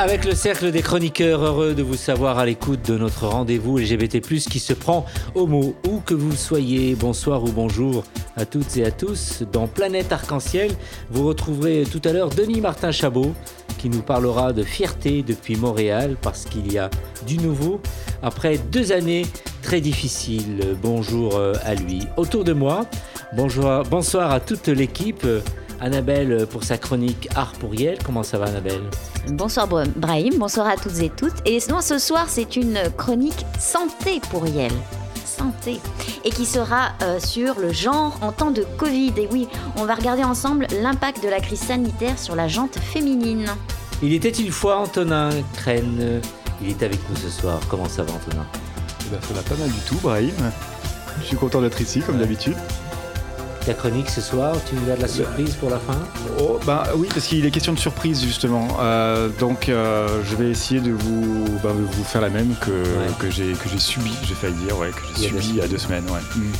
Avec le cercle des chroniqueurs, heureux de vous savoir à l'écoute de notre rendez-vous LGBT+, qui se prend au mot. Où que vous soyez, bonsoir ou bonjour à toutes et à tous. Dans Planète Arc-en-Ciel, vous retrouverez tout à l'heure Denis Martin Chabot, qui nous parlera de fierté depuis Montréal, parce qu'il y a du nouveau après deux années très difficiles. Bonjour euh, à lui. Autour de moi, bonsoir à toute l'équipe. Annabelle pour sa chronique Art pour Yel. Comment ça va Annabelle? Bonsoir Brahim, bonsoir à toutes et toutes. Et sinon, ce soir, c'est une chronique santé pour Yel. Santé. Et qui sera euh, sur le genre en temps de Covid. Et oui, on va regarder ensemble l'impact de la crise sanitaire sur la jante féminine. Il était une fois Antonin Crène. Il est avec nous ce soir. Comment ça va Antonin? Eh ben, Ça va pas mal du tout, Brahim. Je suis content d'être ici, comme d'habitude ta chronique ce soir. Tu nous as de la surprise pour la fin oh, bah, Oui, parce qu'il est question de surprise justement. Euh, donc euh, je vais essayer de vous, bah, vous faire la même que, que j'ai subi, j'ai failli dire, ouais, que j'ai subi il y a deux semaines. Ouais. Mm.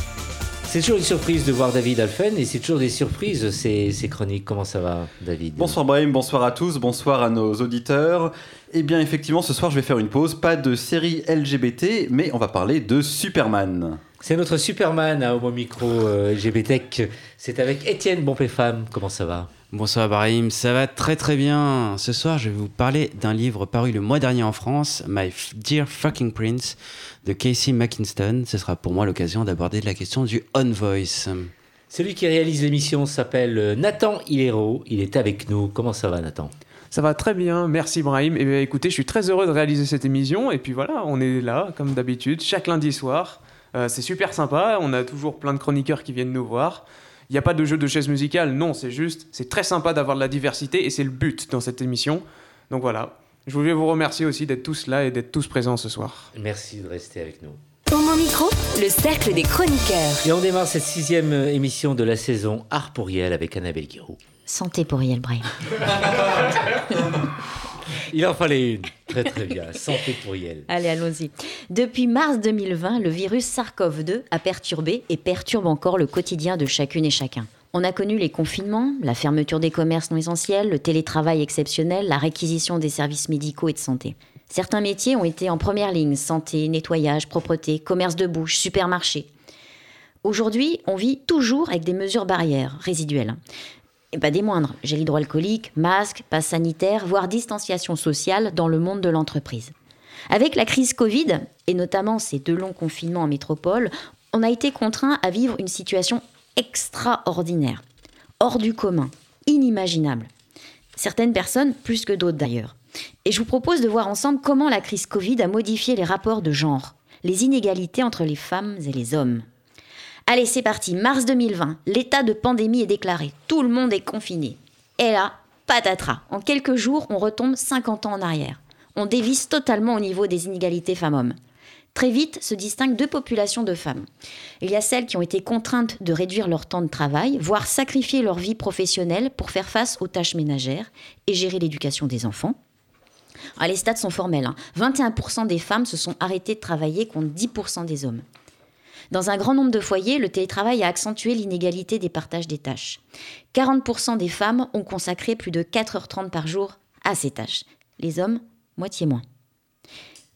C'est toujours une surprise de voir David Alphen et c'est toujours des surprises ces, ces, chroniques. Comment ça va, David? Bonsoir Brahim, bonsoir à tous, bonsoir à nos auditeurs. Eh bien, effectivement, ce soir, je vais faire une pause. Pas de série LGBT, mais on va parler de Superman. C'est notre Superman à Homo Micro euh, LGBT. C'est avec Étienne Bonpé-Femme. Comment ça va? Bonsoir Barahim, ça va très très bien. Ce soir, je vais vous parler d'un livre paru le mois dernier en France, My Dear Fucking Prince, de Casey McKinston. Ce sera pour moi l'occasion d'aborder la question du on voice. Celui qui réalise l'émission s'appelle euh, Nathan Hilero. Il est avec nous. Comment ça va, Nathan? Ça va très bien, merci Brahim. Et eh écoutez, je suis très heureux de réaliser cette émission. Et puis voilà, on est là, comme d'habitude, chaque lundi soir. Euh, c'est super sympa, on a toujours plein de chroniqueurs qui viennent nous voir. Il n'y a pas de jeu de chaise musicale, non, c'est juste, c'est très sympa d'avoir de la diversité et c'est le but dans cette émission. Donc voilà, je voulais vous remercier aussi d'être tous là et d'être tous présents ce soir. Merci de rester avec nous. Pour mon micro, le cercle des chroniqueurs. Et on démarre cette sixième émission de la saison Art pour Yel avec Annabelle Guiraud. Santé pour Yel Braille. Il en fallait une. Très très bien. Santé pour Yel. Allez, allons-y. Depuis mars 2020, le virus SARS-CoV-2 a perturbé et perturbe encore le quotidien de chacune et chacun. On a connu les confinements, la fermeture des commerces non essentiels, le télétravail exceptionnel, la réquisition des services médicaux et de santé. Certains métiers ont été en première ligne santé, nettoyage, propreté, commerce de bouche, supermarché. Aujourd'hui, on vit toujours avec des mesures barrières résiduelles. Et pas des moindres, gel hydroalcoolique, masque, passe sanitaire, voire distanciation sociale dans le monde de l'entreprise. Avec la crise Covid, et notamment ces deux longs confinements en métropole, on a été contraint à vivre une situation extraordinaire, hors du commun, inimaginable. Certaines personnes plus que d'autres d'ailleurs. Et je vous propose de voir ensemble comment la crise Covid a modifié les rapports de genre, les inégalités entre les femmes et les hommes. Allez, c'est parti, mars 2020, l'état de pandémie est déclaré, tout le monde est confiné. Et là, patatras, en quelques jours, on retombe 50 ans en arrière. On dévisse totalement au niveau des inégalités femmes-hommes. Très vite se distinguent deux populations de femmes. Il y a celles qui ont été contraintes de réduire leur temps de travail, voire sacrifier leur vie professionnelle pour faire face aux tâches ménagères et gérer l'éducation des enfants. Ah, les stats sont formels. 21% hein. des femmes se sont arrêtées de travailler contre 10% des hommes. Dans un grand nombre de foyers, le télétravail a accentué l'inégalité des partages des tâches. 40% des femmes ont consacré plus de 4h30 par jour à ces tâches. Les hommes, moitié moins.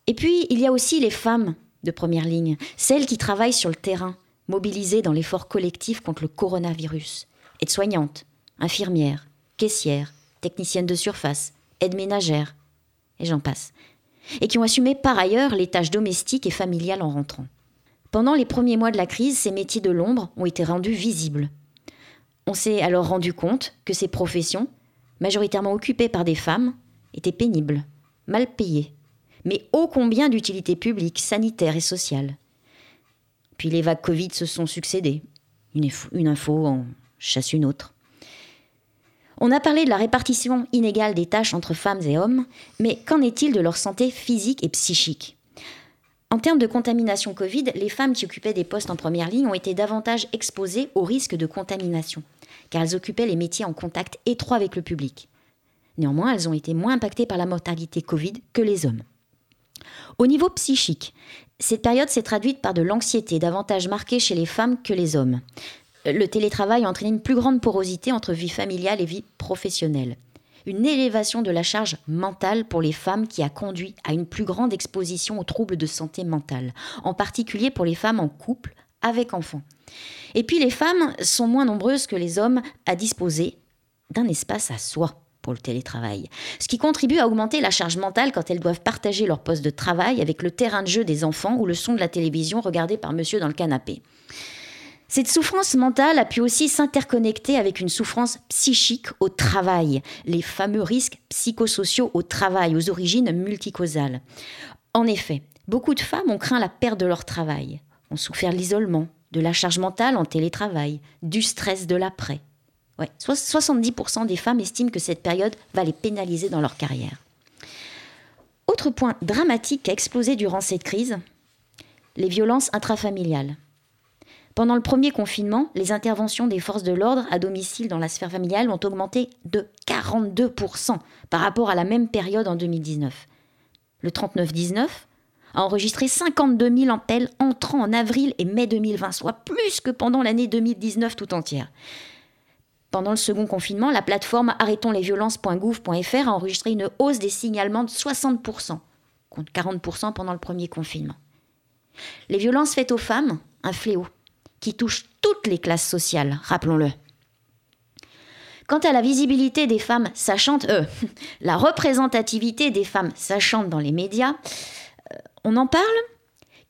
Et puis, il y a aussi les femmes de première ligne, celles qui travaillent sur le terrain, mobilisées dans l'effort collectif contre le coronavirus. Aides-soignantes, infirmières, caissières, techniciennes de surface, aides ménagères, et j'en passe. Et qui ont assumé par ailleurs les tâches domestiques et familiales en rentrant. Pendant les premiers mois de la crise, ces métiers de l'ombre ont été rendus visibles. On s'est alors rendu compte que ces professions, majoritairement occupées par des femmes, étaient pénibles, mal payées, mais ô combien d'utilité publique, sanitaire et sociale. Puis les vagues Covid se sont succédées. Une, info en chasse une autre. On a parlé de la répartition inégale des tâches entre femmes et hommes, mais qu'en est-il de leur santé physique et psychique? En termes de contamination Covid, les femmes qui occupaient des postes en première ligne ont été davantage exposées au risque de contamination, car elles occupaient les métiers en contact étroit avec le public. Néanmoins, elles ont été moins impactées par la mortalité Covid que les hommes. Au niveau psychique, cette période s'est traduite par de l'anxiété davantage marquée chez les femmes que les hommes. Le télétravail a entraîné une plus grande porosité entre vie familiale et vie professionnelle une élévation de la charge mentale pour les femmes qui a conduit à une plus grande exposition aux troubles de santé mentale, en particulier pour les femmes en couple avec enfants. Et puis les femmes sont moins nombreuses que les hommes à disposer d'un espace à soi pour le télétravail, ce qui contribue à augmenter la charge mentale quand elles doivent partager leur poste de travail avec le terrain de jeu des enfants ou le son de la télévision regardé par monsieur dans le canapé. Cette souffrance mentale a pu aussi s'interconnecter avec une souffrance psychique au travail, les fameux risques psychosociaux au travail, aux origines multicausales. En effet, beaucoup de femmes ont craint la perte de leur travail, ont souffert de l'isolement, de la charge mentale en télétravail, du stress de l'après. Ouais, 70% des femmes estiment que cette période va les pénaliser dans leur carrière. Autre point dramatique qui a explosé durant cette crise, les violences intrafamiliales. Pendant le premier confinement, les interventions des forces de l'ordre à domicile dans la sphère familiale ont augmenté de 42% par rapport à la même période en 2019. Le 3919 a enregistré 52 000 appels entrant en avril et mai 2020, soit plus que pendant l'année 2019 tout entière. Pendant le second confinement, la plateforme arrêtonslesviolences.gouv.fr a enregistré une hausse des signalements de 60%, contre 40% pendant le premier confinement. Les violences faites aux femmes, un fléau qui touche toutes les classes sociales, rappelons-le. Quant à la visibilité des femmes sachantes, euh, la représentativité des femmes sachantes dans les médias, euh, on en parle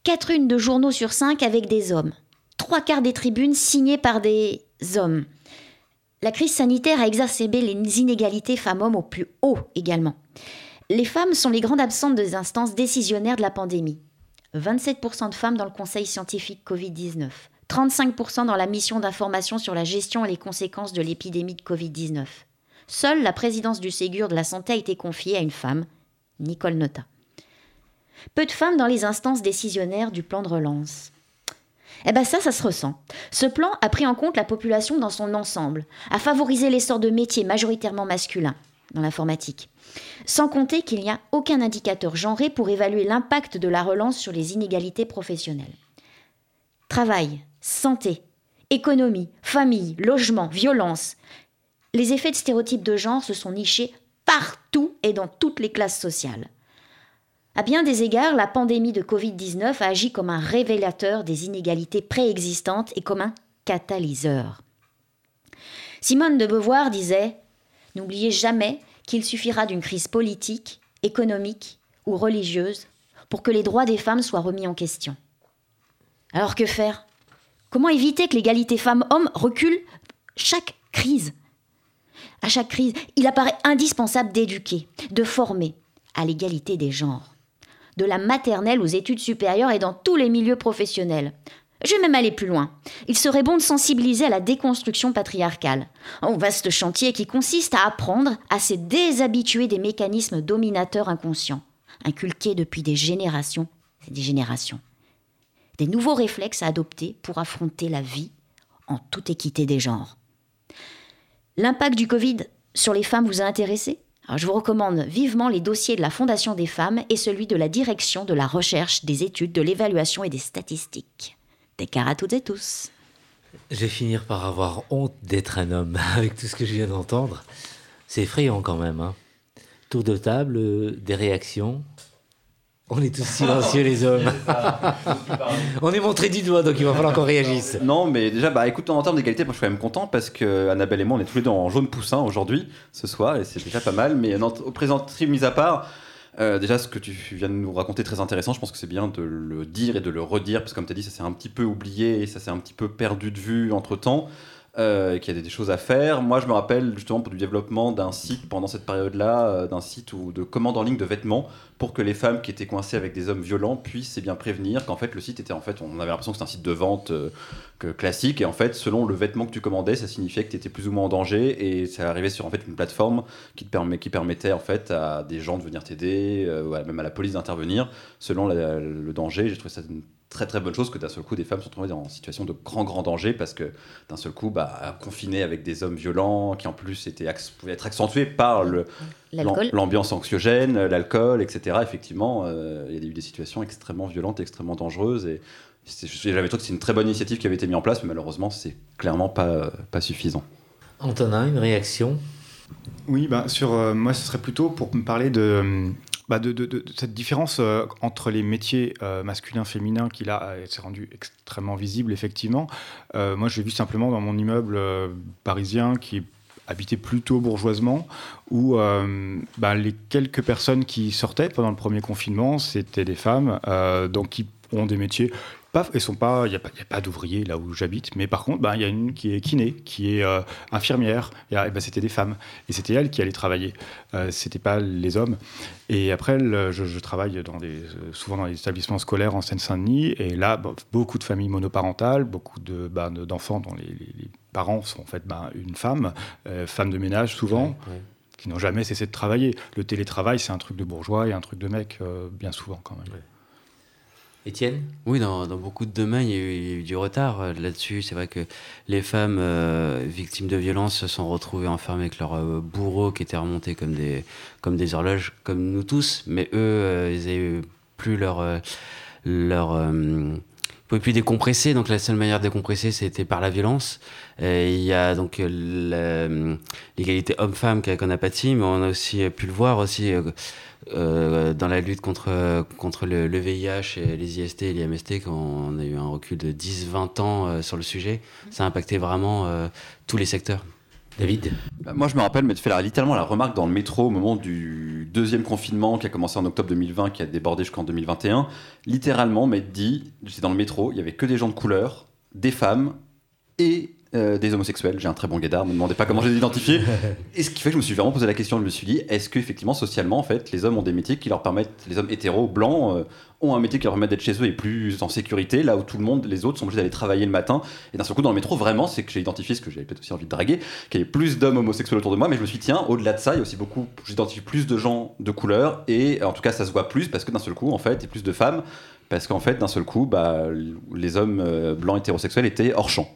Quatre unes de journaux sur cinq avec des hommes. Trois quarts des tribunes signées par des hommes. La crise sanitaire a exacerbé les inégalités femmes-hommes au plus haut également. Les femmes sont les grandes absentes des instances décisionnaires de la pandémie. 27% de femmes dans le conseil scientifique Covid-19. 35% dans la mission d'information sur la gestion et les conséquences de l'épidémie de Covid-19. Seule la présidence du Ségur de la Santé a été confiée à une femme, Nicole Nota. Peu de femmes dans les instances décisionnaires du plan de relance. Eh bien ça, ça se ressent. Ce plan a pris en compte la population dans son ensemble, a favorisé l'essor de métiers majoritairement masculins dans l'informatique. Sans compter qu'il n'y a aucun indicateur genré pour évaluer l'impact de la relance sur les inégalités professionnelles. Travail, santé, économie, famille, logement, violence. Les effets de stéréotypes de genre se sont nichés partout et dans toutes les classes sociales. À bien des égards, la pandémie de Covid-19 a agi comme un révélateur des inégalités préexistantes et comme un catalyseur. Simone de Beauvoir disait N'oubliez jamais qu'il suffira d'une crise politique, économique ou religieuse pour que les droits des femmes soient remis en question. Alors que faire? Comment éviter que l'égalité femmes-hommes recule chaque crise? À chaque crise, il apparaît indispensable d'éduquer, de former à l'égalité des genres. De la maternelle aux études supérieures et dans tous les milieux professionnels. Je vais même aller plus loin. Il serait bon de sensibiliser à la déconstruction patriarcale. Un vaste chantier qui consiste à apprendre à se déshabituer des mécanismes dominateurs inconscients, inculqués depuis des générations et des générations des nouveaux réflexes à adopter pour affronter la vie en toute équité des genres. L'impact du Covid sur les femmes vous a intéressé? Je vous recommande vivement les dossiers de la Fondation des femmes et celui de la direction de la recherche, des études, de l'évaluation et des statistiques. Des à toutes et tous. Je vais finir par avoir honte d'être un homme avec tout ce que je viens d'entendre. C'est effrayant quand même. Hein. Tour de table, euh, des réactions. On est tous silencieux les hommes. on est montré du doigt, donc il va falloir qu'on réagisse. Non, mais déjà, bah écoute, en termes d'égalité, moi je suis quand même content parce que Annabelle et moi, on est tous les deux en jaune poussin aujourd'hui, ce soir, et c'est déjà pas mal. Mais au présent mis à part, euh, déjà, ce que tu viens de nous raconter très intéressant. Je pense que c'est bien de le dire et de le redire, parce que comme tu as dit, ça s'est un petit peu oublié et ça s'est un petit peu perdu de vue entre temps. Euh, qu'il y a des choses à faire. Moi, je me rappelle justement pour du développement d'un site pendant cette période-là, euh, d'un site ou de commande en ligne de vêtements pour que les femmes qui étaient coincées avec des hommes violents puissent eh bien prévenir qu'en fait le site était en fait, on avait l'impression que c'était un site de vente euh, que, classique et en fait selon le vêtement que tu commandais, ça signifiait que tu étais plus ou moins en danger et ça arrivait sur en fait une plateforme qui permettait en fait à des gens de venir t'aider, euh, même à la police d'intervenir selon le danger. J'ai trouvé ça une très très bonne chose que d'un seul coup des femmes se trouvent en situation de grand grand danger parce que d'un seul coup bah, confinées avec des hommes violents qui en plus étaient pouvaient être accentués par le l'ambiance anxiogène, l'alcool, etc. Effectivement, euh, il y a eu des situations extrêmement violentes, extrêmement dangereuses et j'avais trouvé que c'est une très bonne initiative qui avait été mise en place, mais malheureusement c'est clairement pas pas suffisant. Antonin, une réaction? Oui, bah, sur euh, moi ce serait plutôt pour me parler de bah cette différence euh, entre les métiers euh, masculins féminins qui là s'est rendu extrêmement visible effectivement. Euh, moi, j'ai vu simplement dans mon immeuble parisien qui est habité plutôt bourgeoisement, où bah, les quelques personnes qui sortaient pendant le premier confinement, c'était des femmes, donc qui ont des métiers et sont pas, il n'y a pas, pas d'ouvriers là où j'habite, mais par contre, ben, il y a une qui est kiné, qui est euh, infirmière, et, ben, c'était des femmes, et c'était elles qui allaient travailler, euh, c'était pas les hommes. Et après, je, travaille dans des, euh, souvent dans les établissements scolaires en Seine-Saint-Denis, et là, beaucoup de familles monoparentales, beaucoup de, ben, d'enfants dont les, parents sont en fait ben, une femme, euh, femme de ménage souvent. qui n'ont jamais cessé de travailler. Le télétravail, c'est un truc de bourgeois et un truc de mec, bien souvent quand même. Étienne Oui, dans, beaucoup de domaines, il y, a eu, du retard euh, là-dessus. C'est vrai que les femmes euh, victimes de violences se sont retrouvées enfermées avec leurs euh, bourreaux qui étaient remontés comme des, comme des horloges, comme nous tous. Mais eux, ils n'avaient plus leur. leur ils pouvaient plus décompresser, donc la seule manière de décompresser, c'était par la violence. il y a donc l'égalité homme-femme qu'on a pâti, mais on a aussi pu le voir aussi euh, dans la lutte contre, contre le, VIH et les IST et l'IMST, quand on a eu un recul de 10-20 ans euh, sur le sujet, ça a impacté vraiment euh, tous les secteurs. David bah, Moi, je me rappelle mais tu fais littéralement la remarque dans le métro au moment du deuxième confinement qui a commencé en octobre 2020, qui a débordé jusqu'en 2021. Littéralement, mais dit, j'étais dans le métro, il y avait que des gens de couleur, des femmes et euh, des homosexuels. J'ai un très bon guédard, ne me demandez pas comment je les identifier. Et ce qui fait que je me suis vraiment posé la question, je me suis dit, est-ce qu'effectivement, socialement, en fait, les hommes ont des métiers qui leur permettent, les hommes hétéros, blancs, euh, ont un métier qui leur permet d'être chez eux et plus en sécurité, là où tout le monde, les autres, sont obligés d'aller travailler le matin? Et d'un seul coup, dans le métro, vraiment, c'est que j'ai identifié ce que j'avais peut-être aussi envie de draguer, qu'il y avait plus d'hommes homosexuels autour de moi, mais je me suis dit, tiens, au-delà de ça, il y a aussi beaucoup, j'identifie plus de gens de couleur, et en tout cas, ça se voit plus parce que d'un seul coup, en fait, il y a plus de femmes parce qu'en fait, d'un seul coup, bah, les hommes euh, blancs hétérosexuels étaient hors champ.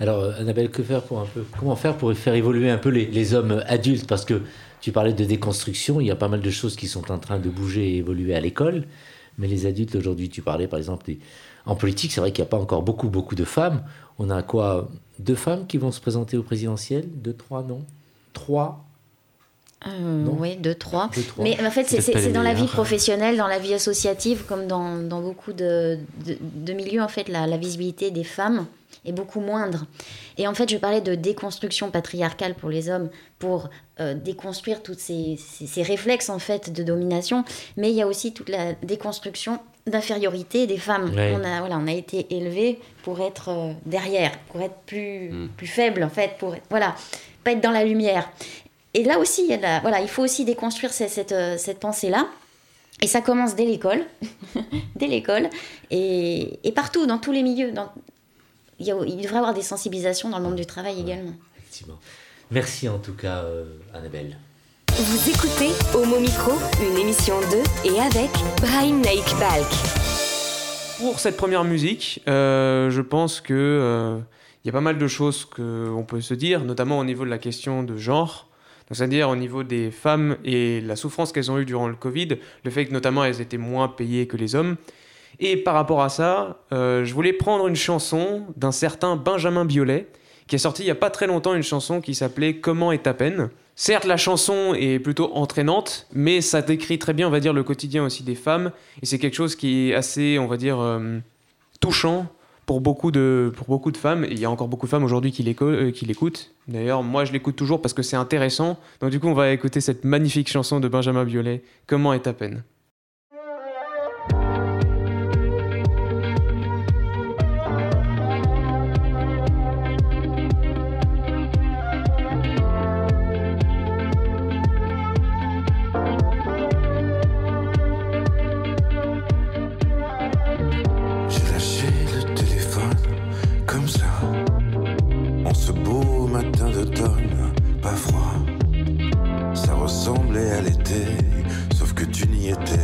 Alors, euh, Annabelle, que faire pour un peu, comment faire pour faire évoluer un peu les, hommes adultes? Parce que tu parlais de déconstruction, il y a pas mal de choses qui sont en train de bouger et évoluer à l'école. Mais les adultes aujourd'hui, tu parlais par exemple en politique, c'est vrai qu'il n'y a pas encore beaucoup, beaucoup de femmes. On a quoi? Deux femmes qui vont se présenter au présidentiel? Deux, trois, non? Trois? Euh, oui, deux, trois. Mais en fait, c'est dans la vie professionnelle, dans la vie associative, comme dans, dans beaucoup de, de, milieux, en fait, la, la, visibilité des femmes est beaucoup moindre. Et en fait, je parlais de déconstruction patriarcale pour les hommes, pour euh, déconstruire tous ces, ces, réflexes, en fait, de domination. Mais il y a aussi toute la déconstruction d'infériorité des femmes. On, a, voilà, on a été élevés pour être euh, derrière, pour être plus, mm. plus faible, en fait, pour voilà, pas être dans la lumière. Et là aussi, il, y a voilà, il faut aussi déconstruire cette, cette, euh, cette pensée-là. Et ça commence dès l'école, dès l'école, et, et, partout, dans tous les milieux. Dans, il, y a, il, devrait y avoir des sensibilisations dans le monde du travail également. Effectivement. Merci en tout cas, euh, Annabelle. Vous écoutez Homo Micro, une émission de et avec Brian Naik Balk. Pour cette première musique, euh, je pense que il y a pas mal de choses qu'on peut se dire, notamment au niveau de la question de genre c'est-à-dire au niveau des femmes et la souffrance qu'elles ont eue durant le Covid, le fait que notamment elles étaient moins payées que les hommes. Et par rapport à ça, euh, je voulais prendre une chanson d'un certain Benjamin Biolay, qui a sorti il n'y a pas très longtemps une chanson qui s'appelait Comment est ta peine Certes, la chanson est plutôt entraînante, mais ça décrit très bien, on va dire, le quotidien aussi des femmes, et c'est quelque chose qui est assez, on va dire, euh, touchant pour beaucoup de, pour beaucoup de femmes. il y a encore beaucoup de femmes aujourd'hui qui euh, l'écoutent. D'ailleurs, moi, je l'écoute toujours parce que c'est intéressant. Donc, du coup, on va écouter cette magnifique chanson de Benjamin Biolay, Comment est ta peine? Que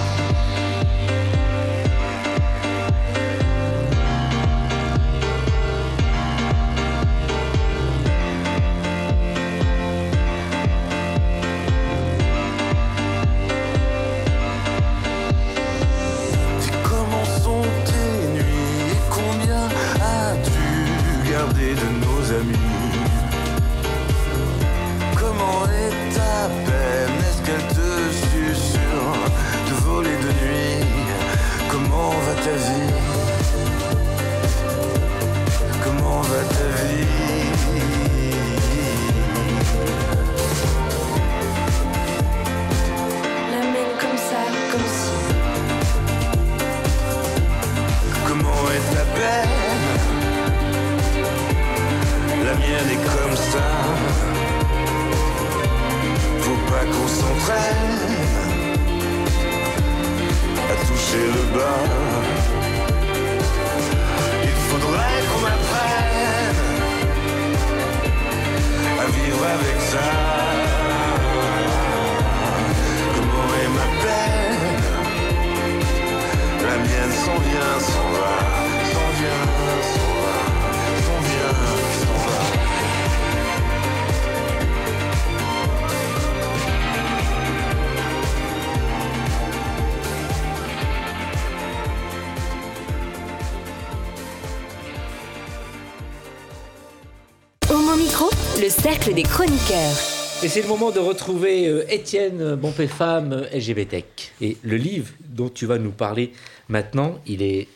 Le cercle des chroniqueurs. Et c'est le moment de retrouver euh, Étienne Bonpé-Femme euh, LGBT. Et le livre dont tu vas nous parler maintenant, il est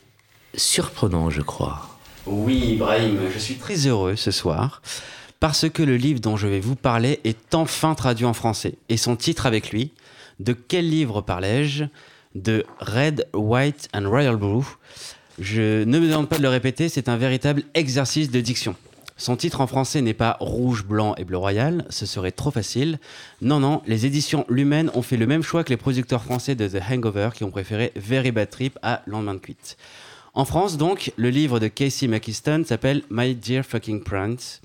surprenant, je crois. Oui, Ibrahim, je suis très heureux ce soir parce que le livre dont je vais vous parler est enfin traduit en français et son titre avec lui. De quel livre parlais-je De Red, White and Royal Blue. Je ne me demande pas de le répéter, c'est un véritable exercice de diction. Son titre en français n'est pas Rouge, Blanc et Bleu Royal, ce serait trop facile. Non, non, les éditions Lumen ont fait le même choix que les producteurs français de The Hangover qui ont préféré Very Bad Trip à Lendemain de cuite. En France, donc, le livre de Casey McKiston s'appelle My Dear Fucking Prince.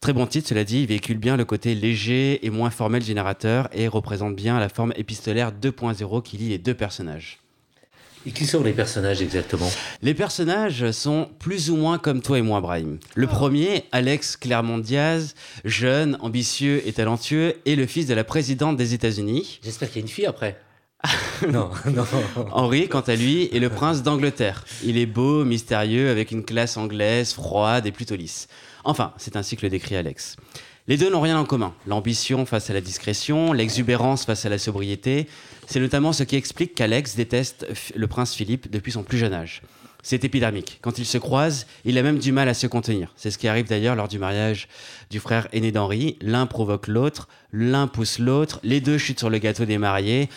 Très bon titre, cela dit, il véhicule bien le côté léger et moins formel du narrateur et représente bien la forme épistolaire 2.0 qui lie les deux personnages. Et qui sont les personnages exactement? Les personnages sont plus ou moins comme toi et moi, Brahim. Le premier, Alex Clermont Diaz, jeune, ambitieux et talentueux, est le fils de la présidente des États-Unis. J'espère qu'il y a une fille après. non, non. Henri, quant à lui, est le prince d'Angleterre. Il est beau, mystérieux, avec une classe anglaise froide et plutôt lisse. Enfin, c'est ainsi que le décrit Alex. Les deux n'ont rien en commun. L'ambition face à la discrétion, l'exubérance face à la sobriété. C'est notamment ce qui explique qu'Alex déteste le prince Philippe depuis son plus jeune âge. C'est épidermique. Quand ils se croisent, il a même du mal à se contenir. C'est ce qui arrive d'ailleurs lors du mariage du frère aîné d'Henri. L'un provoque l'autre, l'un pousse l'autre, les deux chutent sur le gâteau des mariés.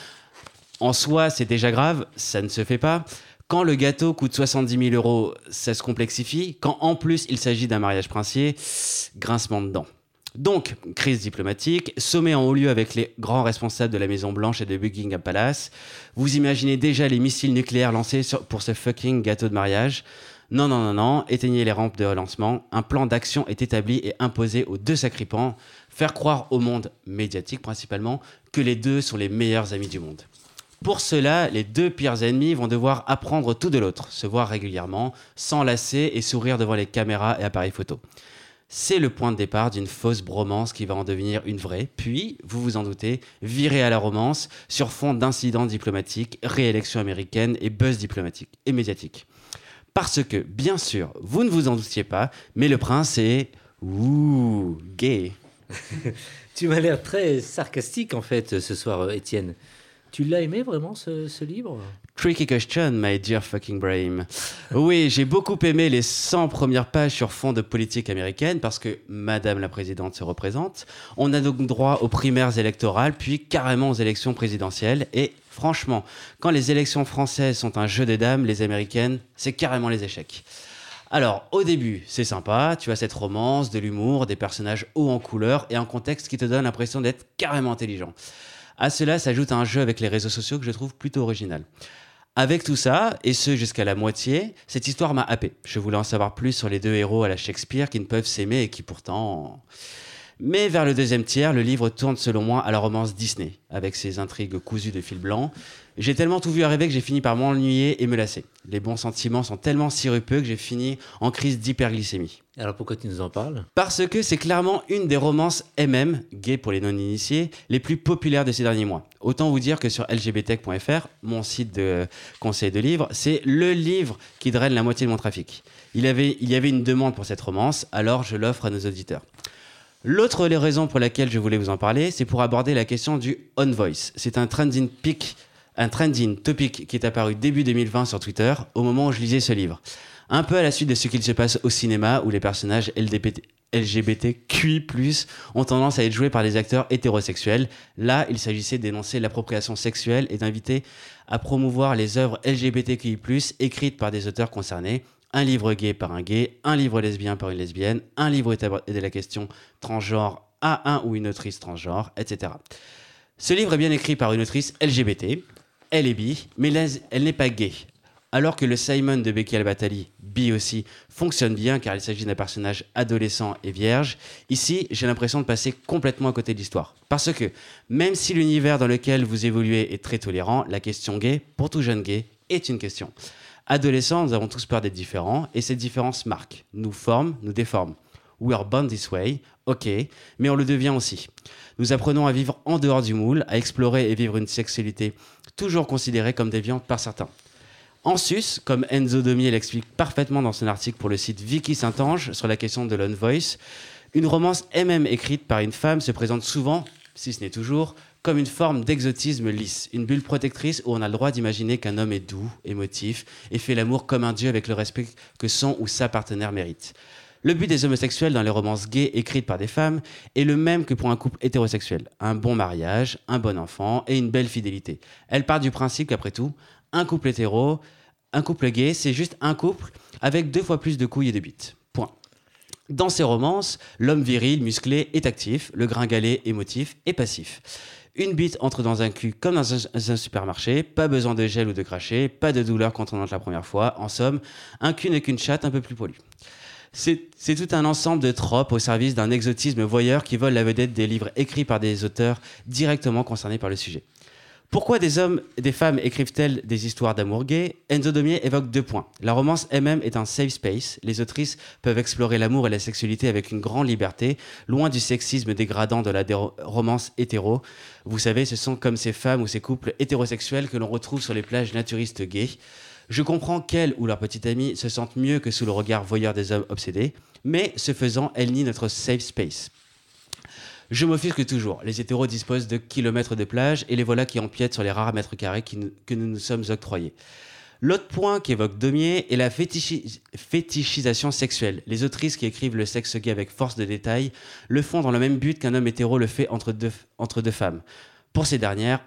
En soi, c'est déjà grave, ça ne se fait pas. Quand le gâteau coûte 70 000 euros, ça se complexifie. Quand en plus il s'agit d'un mariage princier, grincement de dents. Donc, crise diplomatique, sommet en haut lieu avec les grands responsables de la Maison Blanche et de Buckingham Palace. Vous imaginez déjà les missiles nucléaires lancés pour ce fucking gâteau de mariage. Non, non, non, non, éteignez les rampes de relancement. Un plan d'action est établi et imposé aux deux sacripants. Faire croire au monde médiatique principalement que les deux sont les meilleurs amis du monde. Pour cela, les deux pires ennemis vont devoir apprendre tout de l'autre, se voir régulièrement, s'enlacer et sourire devant les caméras et appareils photo. C'est le point de départ d'une fausse bromance qui va en devenir une vraie, puis, vous vous en doutez, virer à la romance sur fond d'incidents diplomatiques, réélection américaine et buzz diplomatique et médiatique. Parce que, bien sûr, vous ne vous en doutiez pas, mais le prince est... Ouh, gay. Tu m'as l'air très sarcastique en fait ce soir, euh, Étienne. Tu l'as aimé vraiment ce, ce livre? Tricky question, my dear fucking Brahim. Oui, j'ai beaucoup aimé les 100 premières pages sur fond de politique américaine parce que Madame la Présidente se représente. On a donc droit aux primaires électorales, puis carrément aux élections présidentielles. Et franchement, quand les élections françaises sont un jeu de dames, les américaines, c'est carrément les échecs. Alors, au début, c'est sympa, tu as cette romance, de l'humour, des personnages hauts en couleur et un contexte qui te donne l'impression d'être carrément intelligent. À cela s'ajoute un jeu avec les réseaux sociaux que je trouve plutôt original. Avec tout ça, et ce jusqu'à la moitié, cette histoire m'a happé. Je voulais en savoir plus sur les deux héros à la Shakespeare qui ne peuvent s'aimer et qui pourtant... Mais vers le deuxième tiers, le livre tourne selon moi à la romance Disney, avec ses intrigues cousues de fil blanc. J'ai tellement tout vu arriver que j'ai fini par m'ennuyer et me lasser. Les bons sentiments sont tellement sirupeux que j'ai fini en crise d'hyperglycémie. Alors pourquoi tu nous en parles? Parce que c'est clairement une des romances MM, gay pour les non-initiés, les plus populaires de ces derniers mois. Autant vous dire que sur lgbtech.fr, mon site de conseil de livres, c'est le livre qui draine la moitié de mon trafic. Il, avait, il y avait une demande pour cette romance, alors je l'offre à nos auditeurs. L'autre raison pour laquelle je voulais vous en parler, c'est pour aborder la question du on voice. C'est un trending pic, un trending topic qui est apparu début 2020 sur Twitter, au moment où je lisais ce livre. Un peu à la suite de ce qu'il se passe au cinéma, où les personnages LGBTQI+, ont tendance à être joués par des acteurs hétérosexuels. Là, il s'agissait dénoncer l'appropriation sexuelle et d'inviter à promouvoir les œuvres LGBTQI+, écrites par des auteurs concernés. Un livre gay par un gay, un livre lesbien par une lesbienne, un livre de la question transgenre à un ou une autrice transgenre, etc. Ce livre est bien écrit par une autrice LGBT. Elle est bi, mais elle n'est pas gay. Alors que le Simon de Becky Albatali, bi aussi, fonctionne bien car il s'agit d'un personnage adolescent et vierge, ici j'ai l'impression de passer complètement à côté de l'histoire. Parce que même si l'univers dans lequel vous évoluez est très tolérant, la question gay, pour tout jeune gay, est une question. Adolescents, nous avons tous peur d'être différents et cette différence marque, nous forme, nous déforme. We are born this way, ok, mais on le devient aussi. Nous apprenons à vivre en dehors du moule, à explorer et vivre une sexualité toujours considérée comme déviante par certains. En sus, comme Enzo Domier l'explique parfaitement dans son article pour le site Vicky Saint-Ange sur la question de l'on voice, une romance MM écrite par une femme se présente souvent, si ce n'est toujours, comme une forme d'exotisme lisse, une bulle protectrice où on a le droit d'imaginer qu'un homme est doux, émotif et fait l'amour comme un dieu avec le respect que son ou sa partenaire mérite. Le but des homosexuels dans les romances gays écrites par des femmes est le même que pour un couple hétérosexuel. Un bon mariage, un bon enfant et une belle fidélité. Elle part du principe qu'après tout, un couple hétéro, un couple gay, c'est juste un couple avec deux fois plus de couilles et de bites. Point. Dans ces romances, l'homme viril, musclé est actif, le gringalet émotif est passif. Une bite entre dans un cul comme dans un, supermarché, pas besoin de gel ou de cracher, pas de douleur quand on entre la première fois. En somme, un cul n'est qu'une chatte un peu plus poilue. C'est tout un ensemble de tropes au service d'un exotisme voyeur qui vole la vedette des livres écrits par des auteurs directement concernés par le sujet. Pourquoi des hommes et des femmes écrivent-elles des histoires d'amour gay? Enzo Domier évoque deux points. La romance elle-même est un safe space. Les autrices peuvent explorer l'amour et la sexualité avec une grande liberté, loin du sexisme dégradant de la romance hétéro. Vous savez, ce sont comme ces femmes ou ces couples hétérosexuels que l'on retrouve sur les plages naturistes gays. Je comprends qu'elles ou leurs petites amies se sentent mieux que sous le regard voyeur des hommes obsédés, mais ce faisant, elles nient notre safe space. Je m'offusque toujours. Les hétéros disposent de kilomètres de plage et les voilà qui empiètent sur les rares mètres carrés que nous nous sommes octroyés. L'autre point qu'évoque Daumier est la fétichi- fétichisation sexuelle. Les autrices qui écrivent le sexe gay avec force de détail le font dans le même but qu'un homme hétéro le fait entre deux, entre deux femmes. Pour ces dernières,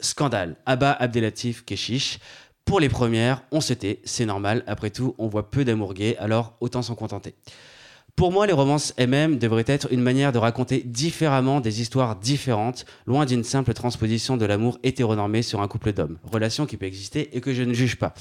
scandale. Abba Abdelatif Keshish. Pour les premières, on se tait, c'est normal. Après tout, on voit peu d'amour gay, alors autant s'en contenter. Pour moi, les romances MM devraient être une manière de raconter différemment des histoires différentes, loin d'une simple transposition de l'amour hétéronormé sur un couple d'hommes. Relation qui peut exister et que je ne juge pas.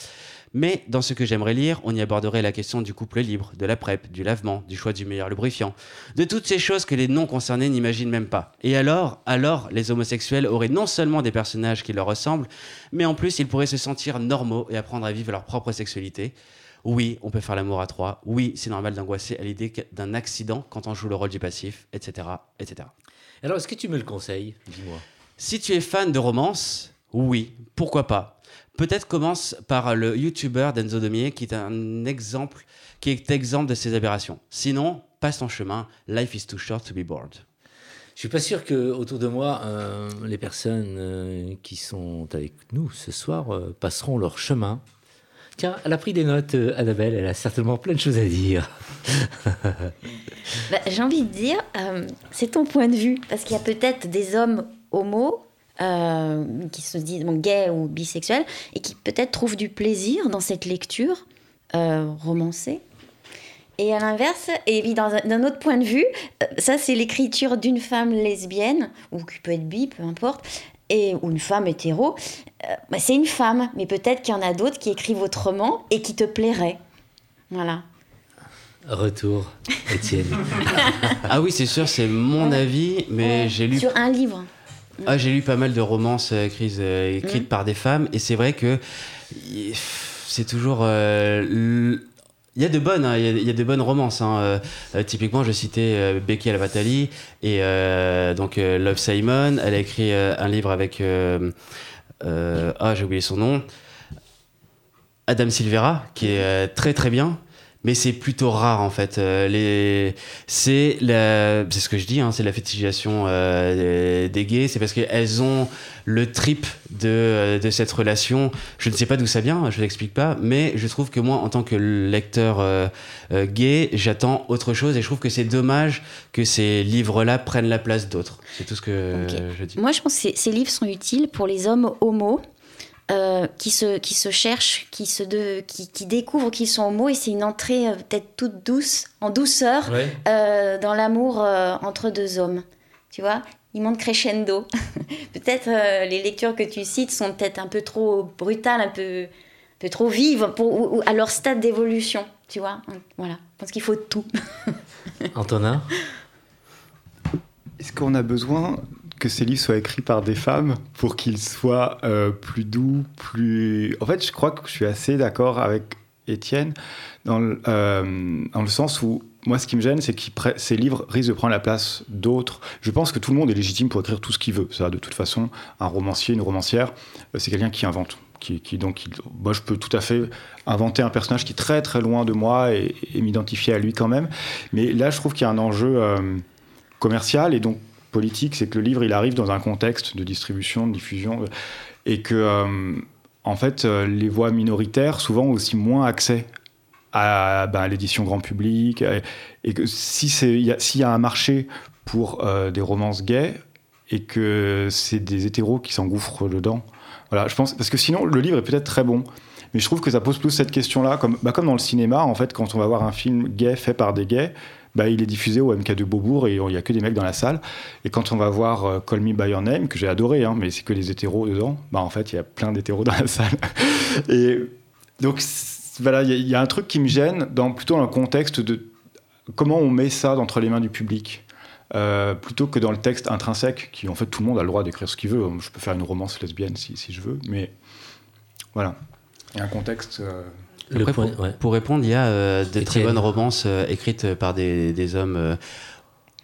Mais dans ce que j'aimerais lire, on y aborderait la question du couple libre, de la PrEP, du lavement, du choix du meilleur lubrifiant, de toutes ces choses que les non concernés n'imaginent même pas. Et alors, alors, les homosexuels auraient non seulement des personnages qui leur ressemblent, mais en plus ils pourraient se sentir normaux et apprendre à vivre leur propre sexualité. Oui, on peut faire l'amour à trois. Oui, c'est normal d'angoisser à l'idée d'un accident quand on joue le rôle du passif, etc., etc. Alors, est-ce que tu me le conseilles? Dis-moi. Si tu es fan de romance, oui, pourquoi pas. Peut-être commence par le youtubeur d'Enzo Domier qui est un exemple, qui est exemple de ces aberrations. Sinon, passe ton chemin. Life is too short to be bored. Je suis pas sûr que autour de moi, euh, les personnes euh, qui sont avec nous ce soir euh, passeront leur chemin. Tiens, elle a pris des notes, euh, Annabelle. Elle a certainement plein de choses à dire. Bah, J'ai envie de dire, euh, c'est ton point de vue, parce qu'il y a peut-être des hommes homo euh, qui se disent bon, gays ou bisexuels et qui peut-être trouvent du plaisir dans cette lecture euh, romancée. Et à l'inverse, et puis dans un- d'un autre point de vue, euh, ça c'est l'écriture d'une femme lesbienne, ou qui peut être bi, peu importe, et, ou une femme hétéro. Euh, bah, c'est une femme, mais peut-être qu'il y en a d'autres qui écrivent autrement et qui te plairaient. Voilà. Retour, Étienne. Ah oui, c'est sûr, c'est mon avis, mais j'ai lu Sur un livre. Ah, j'ai lu pas mal de romances euh, écrites, euh, écrites Mm. par des femmes, et c'est vrai que c'est toujours. euh, il y a de bonnes, hein, il y a- il y, a de bonnes romances. hein, euh, typiquement, je citais euh, Becky Alvatali et donc Love Simon. Elle a écrit un livre avec ah j'ai oublié son nom. Adam Silvera, qui est très très bien. Mais c'est plutôt rare en fait. Euh, les... C'est la... ce que je dis, hein, c'est la fétichisation euh, des- gays. C'est parce qu'elles ont le trip de, euh, de cette relation. Je ne sais pas d'où ça vient, je ne l'explique pas. Mais je trouve que moi, en tant que lecteur euh, gay, j'attends autre chose. Et je trouve que c'est dommage que ces livres-là prennent la place d'autres. C'est tout ce que je dis. Moi, je pense que ces- ces livres sont utiles pour les hommes homo euh, qui, se, qui se cherchent, qui, se de, qui, qui découvrent qu'ils sont homo et c'est une entrée euh, peut-être toute douce, en douceur, Ouais. euh, dans l'amour euh, entre deux hommes. Tu vois? Ils montent crescendo. peut-être euh, les lectures que tu cites sont peut-être un peu trop brutales, un peu, un peu trop vives pour, ou- ou à leur stade d'évolution. Tu vois? Voilà. Je pense qu'il faut tout. Antonin? Est-ce qu'on a besoin que ces livres soient écrits par des femmes pour qu'ils soient euh, plus doux, plus... En fait, je crois que je suis assez d'accord avec Étienne dans le, euh, dans le sens où moi, ce qui me gêne, c'est que ces livres risquent de prendre la place d'autres. Je pense que tout le monde est légitime pour écrire tout ce qu'il veut. Ça, de toute façon, un romancier, une romancière, euh, c'est quelqu'un qui invente. Qui, donc, moi, je peux tout à fait inventer un personnage qui est très très loin de moi et, m'identifier à lui quand même. Mais là, je trouve qu'il y a un enjeu commercial et donc politique, c'est que le livre, il arrive dans un contexte de distribution, de diffusion, euh, et que, euh, en fait, euh, les voix minoritaires, souvent, ont aussi moins accès à, ben, à l'édition grand public, et, que si c'est- il y s'il y a un marché pour des romances gays, et que c'est des hétéros qui s'engouffrent dedans, voilà, je pense, parce que sinon, le livre est peut-être très bon, mais je trouve que ça pose plus cette question-là, comme, bah, comme dans le cinéma, en fait, quand on va voir un film gay fait par des gays, bah, il est diffusé au MK de Beaubourg et il n'y a que des mecs dans la salle. Et quand on va voir euh, Call Me By Your Name, que j'ai adoré, hein, mais c'est que des hétéros dedans, bah, en fait, il y a plein d'hétéros dans la salle. et donc, voilà, il y, a- un truc qui me gêne, plutôt dans le contexte de comment on met ça entre les mains du public. euh, plutôt que dans le texte intrinsèque, qui en fait tout le monde a le droit d'écrire ce qu'il veut. Je peux faire une romance lesbienne si, si je veux, mais voilà. Il y a un contexte. euh, Le Après, point- pour, ouais. pour répondre, il y a euh, de très bonnes romances euh, écrites par des, des hommes euh,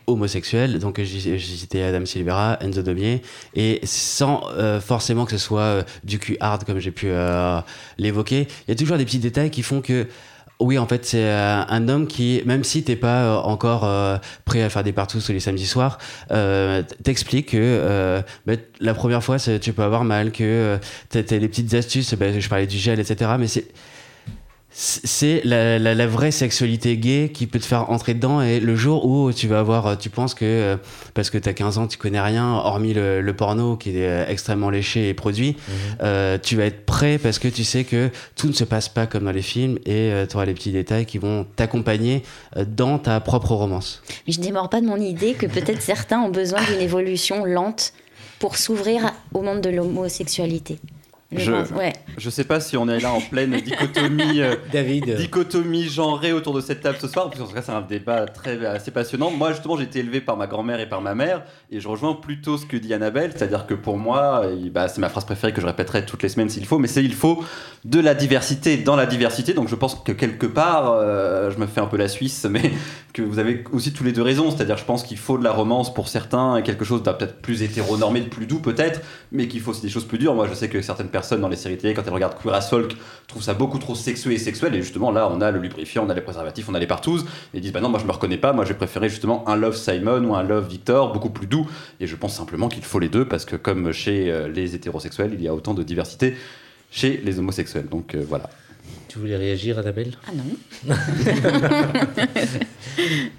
homosexuels. Donc j'ai cité Adam Silvera, Enzo Domier, et sans forcément que ce soit du cul hard comme j'ai pu l'évoquer, il y a toujours des petits détails qui font que oui, en fait, c'est un homme qui, même si t'es pas encore euh, prêt à faire des partout tous les samedis soirs, euh, t'explique que euh, bah, la première fois, tu peux avoir mal, que t'as des petites astuces. bah, je parlais du gel, etc. Mais c'est c'est la, la- la vraie sexualité gay qui peut te faire entrer dedans et le jour où tu vas avoir tu penses que euh, parce que t'as 15 ans tu connais rien hormis le, le porno qui est euh, extrêmement léché et produit euh, tu vas être prêt parce que tu sais que tout ne se passe pas comme dans les films et tu auras les petits détails qui vont t'accompagner euh, dans ta propre romance Mais je démords pas de mon idée que peut-être certains ont besoin d'une évolution lente pour s'ouvrir au monde de l'homosexualité. Je- ouais. Je sais pas si on est là en pleine dichotomie, euh, David, dichotomie genrée autour de cette table ce soir, parce qu'en tout cas c'est un débat très assez passionnant. Moi justement j'ai été élevé par ma grand-mère et par ma mère, et je rejoins plutôt ce que dit Annabelle, c'est-à-dire que pour moi, et bah, c'est ma phrase préférée que je répéterai toutes les semaines s'il faut, mais c'est il faut de la diversité dans la diversité. Donc je pense que quelque part, euh, je me fais un peu la Suisse, mais que vous avez aussi tous les deux raison, c'est-à-dire je pense qu'il faut de la romance pour certains, et quelque chose d'un peut-être plus hétéronormé, de plus doux peut-être, mais qu'il faut aussi des choses plus dures. Moi je sais que certaines personnes dans les séries télé, quand elles regardent Queer as Folk, trouvent ça beaucoup trop sexué et sexuel, et justement là on a le lubrifiant, on a les préservatifs, on a les partous, et ils disent bah non moi je me reconnais pas, moi j'ai préféré justement un Love Simon ou un Love Victor, beaucoup plus doux, et je pense simplement qu'il faut les deux, parce que comme chez euh, les hétérosexuels, il y a autant de diversité chez les homosexuels. Donc euh, voilà. tu voulais réagir, Annabelle? Ah non.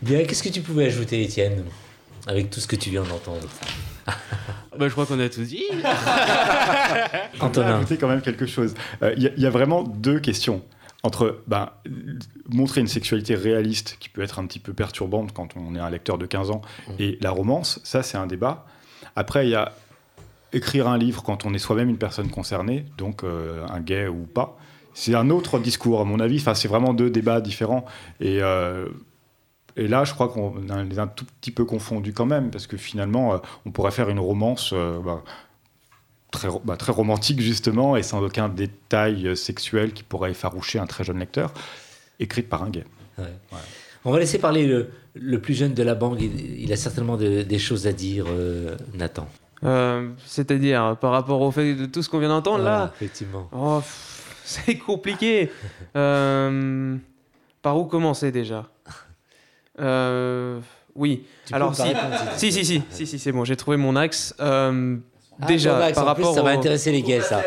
Bien, qu'est-ce que tu pouvais ajouter, Étienne, avec tout ce que tu viens d'entendre? bah, je crois qu'on a tout dit Je voudrais Antonin. ajouter quand même quelque chose. Euh, Il y, a- il y a vraiment deux questions entre ben, montrer une sexualité réaliste qui peut être un petit peu perturbante quand on est un lecteur de 15 ans et la romance, ça c'est un débat. Après, il y a écrire un livre quand on est soi-même une personne concernée, donc euh, un gay ou pas. C'est un autre discours, à mon avis. Enfin, c'est vraiment deux débats différents. Et, euh, et là, je crois qu'on a un tout petit peu confondus quand même, parce que finalement, euh, on pourrait faire une romance euh, bah, très, bah, très romantique, justement, et sans aucun détail euh, sexuel qui pourrait effaroucher un très jeune lecteur, écrite par un gay. Ouais. On va laisser parler le, le plus jeune de la bande. Il, il a certainement de- des choses à dire, euh, Nathan. Euh, C'est-à-dire, par rapport au fait de tout ce qu'on vient d'entendre là, effectivement. oh, c'est compliqué. Euh, par où commencer déjà? Euh, Oui. Tu Alors, si, répondre, si, si, si, si, si, c'est bon, j'ai trouvé mon axe. Euh, Ah, déjà, ton axe, par en plus, rapport ça va au- intéresser les gays, ça.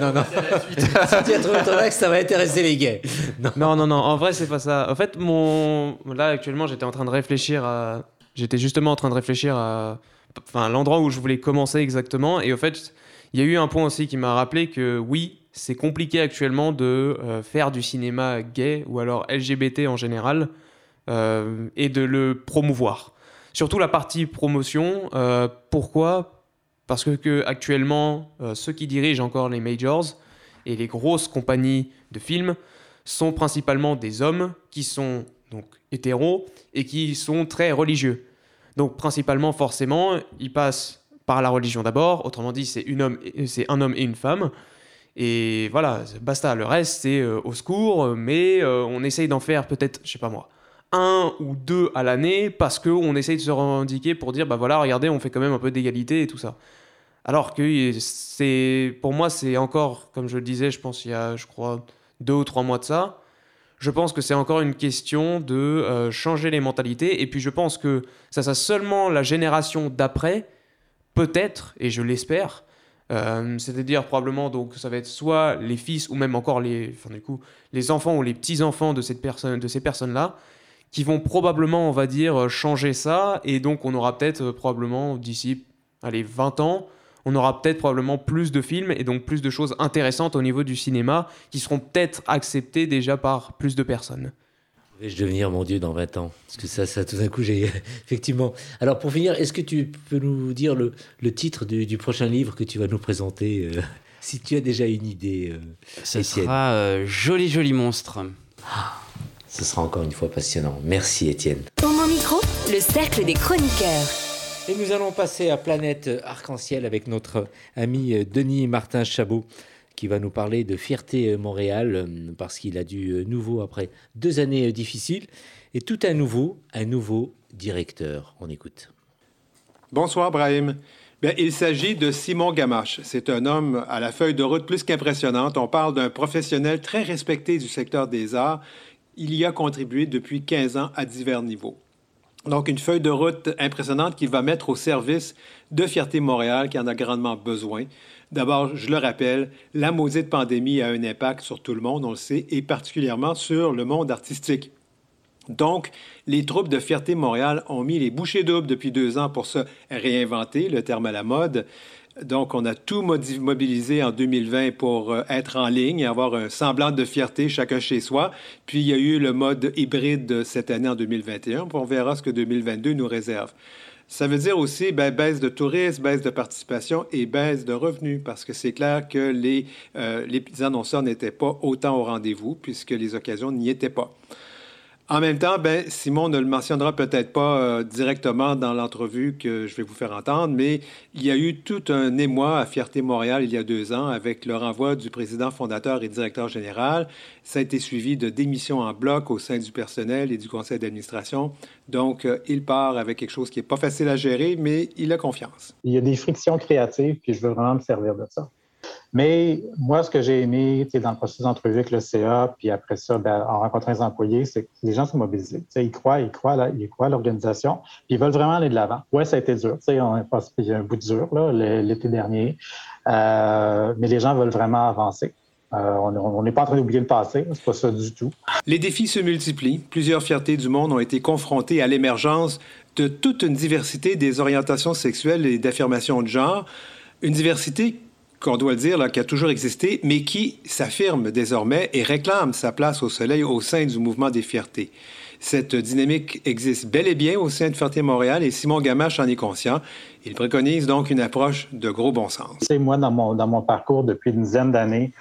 Non, non. si tu as trouvé ton axe, ça va intéresser les gays. Non. Non, non, non, en vrai, c'est pas ça. En fait, mon... là, actuellement, j'étais en train de réfléchir à. J'étais justement en train de réfléchir à. Enfin, l'endroit où je voulais commencer exactement. Et au fait, il y a eu un point aussi qui m'a rappelé que oui, c'est compliqué actuellement de euh, faire du cinéma gay ou alors LGBT en général euh, et de le promouvoir. Surtout la partie promotion. euh, pourquoi? Parce que, actuellement, euh, ceux qui dirigent encore les majors et les grosses compagnies de films sont principalement des hommes qui sont donc hétéros et qui sont très religieux. Donc principalement, forcément, ils passent par la religion d'abord. Autrement dit, c'est un homme et une femme. Et voilà, basta. Le reste, c'est au secours, mais on essaye d'en faire peut-être, je sais pas moi, un ou deux à l'année parce qu'on essaye de se revendiquer pour dire, bah voilà, regardez, on fait quand même un peu d'égalité et tout ça. Alors que c'est, pour moi, c'est encore, comme je le disais, je pense il y a, je crois, deux ou trois mois de ça. Je pense que c'est encore une question de euh, changer les mentalités. Et puis je pense que ça sera seulement la génération d'après, peut-être, et je l'espère, euh, c'est-à-dire probablement donc ça va être soit les fils ou même encore les, enfin, du coup, les enfants ou les petits enfants de cette personne, de ces personnes-là, qui vont probablement, on va dire, euh, changer ça. Et donc on aura peut-être euh, probablement d'ici, allez, 20 ans, on aura peut-être probablement plus de films et donc plus de choses intéressantes au niveau du cinéma qui seront peut-être acceptées déjà par plus de personnes. Vais-je devenir mon Dieu dans 20 ans? Parce que ça, ça tout d'un coup, j'ai. Effectivement. Alors, pour finir, est-ce que tu peux nous dire le, le titre du, du prochain livre que tu vas nous présenter euh, Si tu as déjà une idée, euh, Étienne? sera euh, Joli Joli Monstre. Ce sera encore une fois passionnant. Merci, Étienne. Homo Micro, le cercle des chroniqueurs. Et nous allons passer à Planète Arc-en-Ciel avec notre ami Denis Martin Chabot qui va nous parler de Fierté Montréal euh, parce qu'il a du euh, nouveau après deux années euh, difficiles et tout un nouveau, un nouveau directeur. On écoute. Bonsoir, Brahim. Bien, il s'agit de Simon Gamache. C'est un homme à la feuille de route plus qu'impressionnante. On parle d'un professionnel très respecté du secteur des arts. Il y a contribué depuis 15 ans à divers niveaux. Donc, une feuille de route impressionnante qu'il va mettre au service de Fierté Montréal, qui en a grandement besoin. D'abord, je le rappelle, la maudite pandémie a un impact sur tout le monde, on le sait, et particulièrement sur le monde artistique. Donc, les troupes de Fierté Montréal ont mis les bouchées doubles depuis deux ans pour se réinventer, le terme à la mode. Donc, on a tout mobilisé en 2020 pour euh, être en ligne et avoir un semblant de fierté chacun chez soi. Puis, il y a eu le mode hybride cette année en 2021. Puis on verra ce que 2022 nous réserve. Ça veut dire aussi ben, baisse de tourisme, baisse de participation et baisse de revenus, parce que c'est clair que les, euh, les annonceurs n'étaient pas autant au rendez-vous, puisque les occasions n'y étaient pas. En même temps, ben, Simon ne le mentionnera peut-être pas euh, directement dans l'entrevue que je vais vous faire entendre, mais il y a eu tout un émoi à Fierté Montréal il y a deux ans avec le renvoi du président fondateur et directeur général. Ça a été suivi de démissions en bloc au sein du personnel et du conseil d'administration. Donc, euh, il part avec quelque chose qui n'est pas facile à gérer, mais il a confiance. Il y a des frictions créatives, puis je veux vraiment me servir de ça. Mais moi, ce que j'ai aimé dans le processus d'entrevue avec le CA, puis après ça, ben, en rencontrant les employés, c'est que les gens sont mobilisés. Tu sais, ils croient, ils croient, ils croient à l'organisation, puis ils veulent vraiment aller de l'avant. Oui, ça a été dur. Tu sais, on a passé un bout de dur l'été dernier, Euh, mais les gens veulent vraiment avancer. Euh, on n'est pas en train d'oublier le passé, c'est pas ça du tout. Les défis se multiplient. Plusieurs fiertés du monde ont été confrontées à l'émergence de toute une diversité des orientations sexuelles et d'affirmations de genre. Une diversité qu'on doit le dire, qui a toujours existé, mais qui s'affirme désormais et réclame sa place au soleil au sein du mouvement des fiertés. Cette dynamique existe bel et bien au sein de Fierté Montréal et Simon Gamache en est conscient. Il préconise donc une approche de gros bon sens. Sais, moi, dans mon, dans mon parcours depuis une dizaine d'années,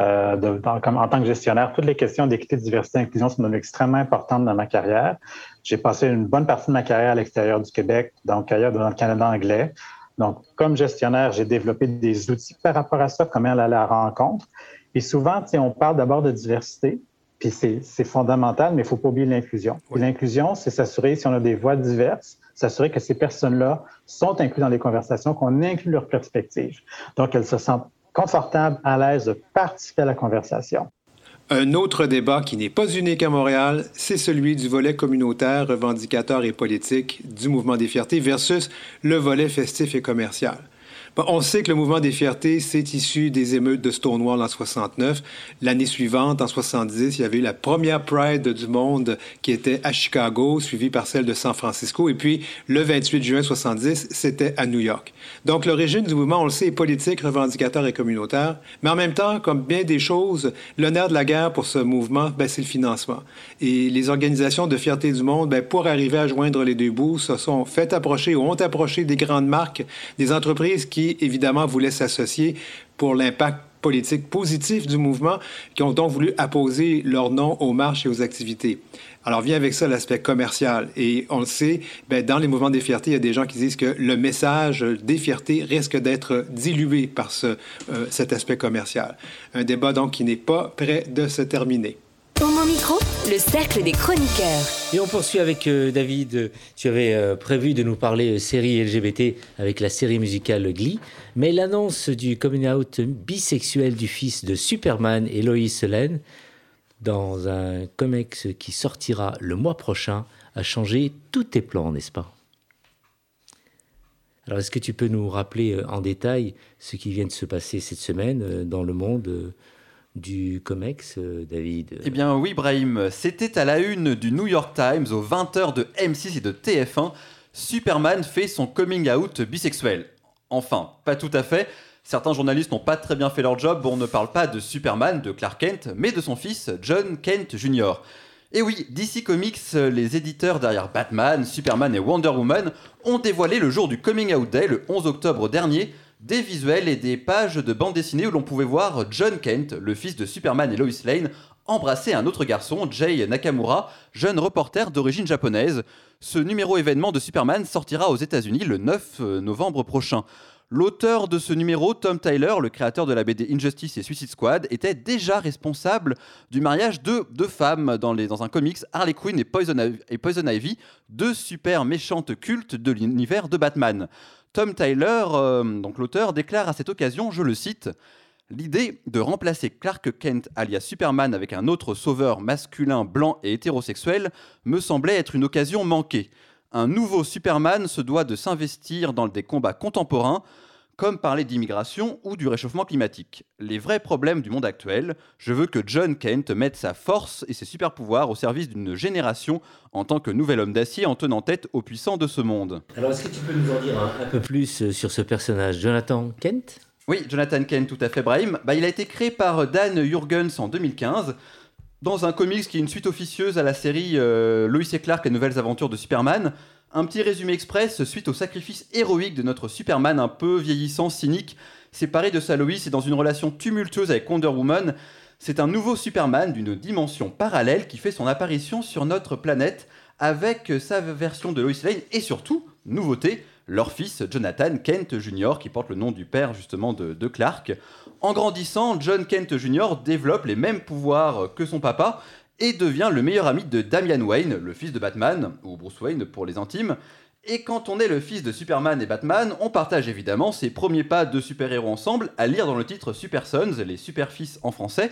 euh, de- comme, en tant que gestionnaire, toutes les questions d'équité, diversité et inclusion sont devenues extrêmement importantes dans ma carrière. J'ai passé une bonne partie de ma carrière à l'extérieur du Québec, donc ailleurs dans le Canada anglais. Donc, comme gestionnaire, j'ai développé des outils par rapport à ça, comment aller à la rencontre. Et souvent, on parle d'abord de diversité, puis c'est fondamental, mais il ne faut pas oublier l'inclusion. L'inclusion, c'est s'assurer, si on a des voix diverses, s'assurer que ces personnes-là sont incluses dans les conversations, qu'on inclut leurs perspectives. Donc, elles se sentent confortables, à l'aise de participer à la conversation. Un autre débat qui n'est pas unique à Montréal, c'est celui du volet communautaire, revendicateur et politique du mouvement des fiertés versus le volet festif et commercial. On sait que le mouvement des fiertés, c'est issu des émeutes de Stonewall en 69. L'année suivante, en 70, il y avait eu la première Pride du monde qui était à Chicago, suivie par celle de San Francisco. Et puis, le 28 juin 70, c'était à New York. Donc, l'origine du mouvement, on le sait, est politique, revendicateur et communautaire. Mais en même temps, comme bien des choses, nerf de la guerre pour ce mouvement, ben, c'est le financement. Et les organisations de fierté du monde, ben, pour arriver à joindre les deux bouts, se sont fait approcher ou ont approché des grandes marques, des entreprises qui, évidemment, voulaient s'associer pour l'impact politique positif du mouvement, qui ont donc voulu apposer leur nom aux marches et aux activités. Alors vient avec ça l'aspect commercial. Et on le sait, ben, dans les mouvements des fiertés, il y a des gens qui disent que le message des fiertés risque d'être dilué par ce, euh, cet aspect commercial. Un débat donc qui n'est pas prêt de se terminer. Homo Micro, le cercle des chroniqueurs. Et on poursuit avec euh, David. Tu avais euh, prévu de nous parler euh, série LGBT avec la série musicale Glee, mais l'annonce du coming out bisexuel du fils de Superman Lois Lane dans un comics qui sortira le mois prochain a changé tous tes plans, n'est-ce pas? Alors, est-ce que tu peux nous rappeler euh, en détail ce qui vient de se passer cette semaine dans le monde du comics, euh, David? Eh bien oui, Brahim, c'était à la une du New York Times aux 20h de M6 et de TF1. Superman fait son coming out bisexuel. Enfin, pas tout à fait. Certains journalistes n'ont pas très bien fait leur job. On ne parle pas de Superman, de Clark Kent, mais de son fils, John Kent Jr. Et oui, DC Comics, les éditeurs derrière Batman, Superman et Wonder Woman, ont dévoilé le jour du Coming Out Day, le 11 octobre dernier, des visuels et des pages de bande dessinée où l'on pouvait voir John Kent, le fils de Superman et Lois Lane, embrasser un autre garçon, Jay Nakamura, jeune reporter d'origine japonaise. Ce numéro événement de Superman sortira aux États-Unis le 9 novembre prochain. L'auteur de ce numéro, Tom Tyler, le créateur de la BD Injustice et Suicide Squad, était déjà responsable du mariage de deux femmes dans, un comics, Harley Quinn et Poison Ivy, deux super méchantes cultes de l'univers de Batman. Tom Tyler, euh, donc l'auteur, déclare à cette occasion, je le cite, L'idée de remplacer Clark Kent alias Superman avec un autre sauveur masculin, blanc et hétérosexuel me semblait être une occasion manquée. Un nouveau Superman se doit de s'investir dans des combats contemporains, comme parler d'immigration ou du réchauffement climatique. Les vrais problèmes du monde actuel, je veux que John Kent mette sa force et ses super pouvoirs au service d'une génération en tant que nouvel homme d'acier en tenant tête aux puissants de ce monde. Alors, est-ce que tu peux nous en dire un, un peu plus euh, sur ce personnage, Jonathan Kent? Oui, Jonathan Kent, tout à fait, Brahim. Bah, il a été créé par Dan Jurgens en 2015 dans un comics qui est une suite officieuse à la série euh, Lois et Clark, les nouvelles aventures de Superman. Un petit résumé express suite au sacrifice héroïque de notre Superman un peu vieillissant, cynique, séparé de sa Lois et dans une relation tumultueuse avec Wonder Woman. C'est un nouveau Superman d'une dimension parallèle qui fait son apparition sur notre planète avec sa version de Lois Lane et surtout, nouveauté, leur fils Jonathan Kent Jr. qui porte le nom du père justement de, de Clark. En grandissant, John Kent Jr. développe les mêmes pouvoirs que son papa et devient le meilleur ami de Damian Wayne, le fils de Batman, ou Bruce Wayne pour les intimes. Et quand on est le fils de Superman et Batman, on partage évidemment ses premiers pas de super-héros ensemble, à lire dans le titre Super Sons, les super-fils en français.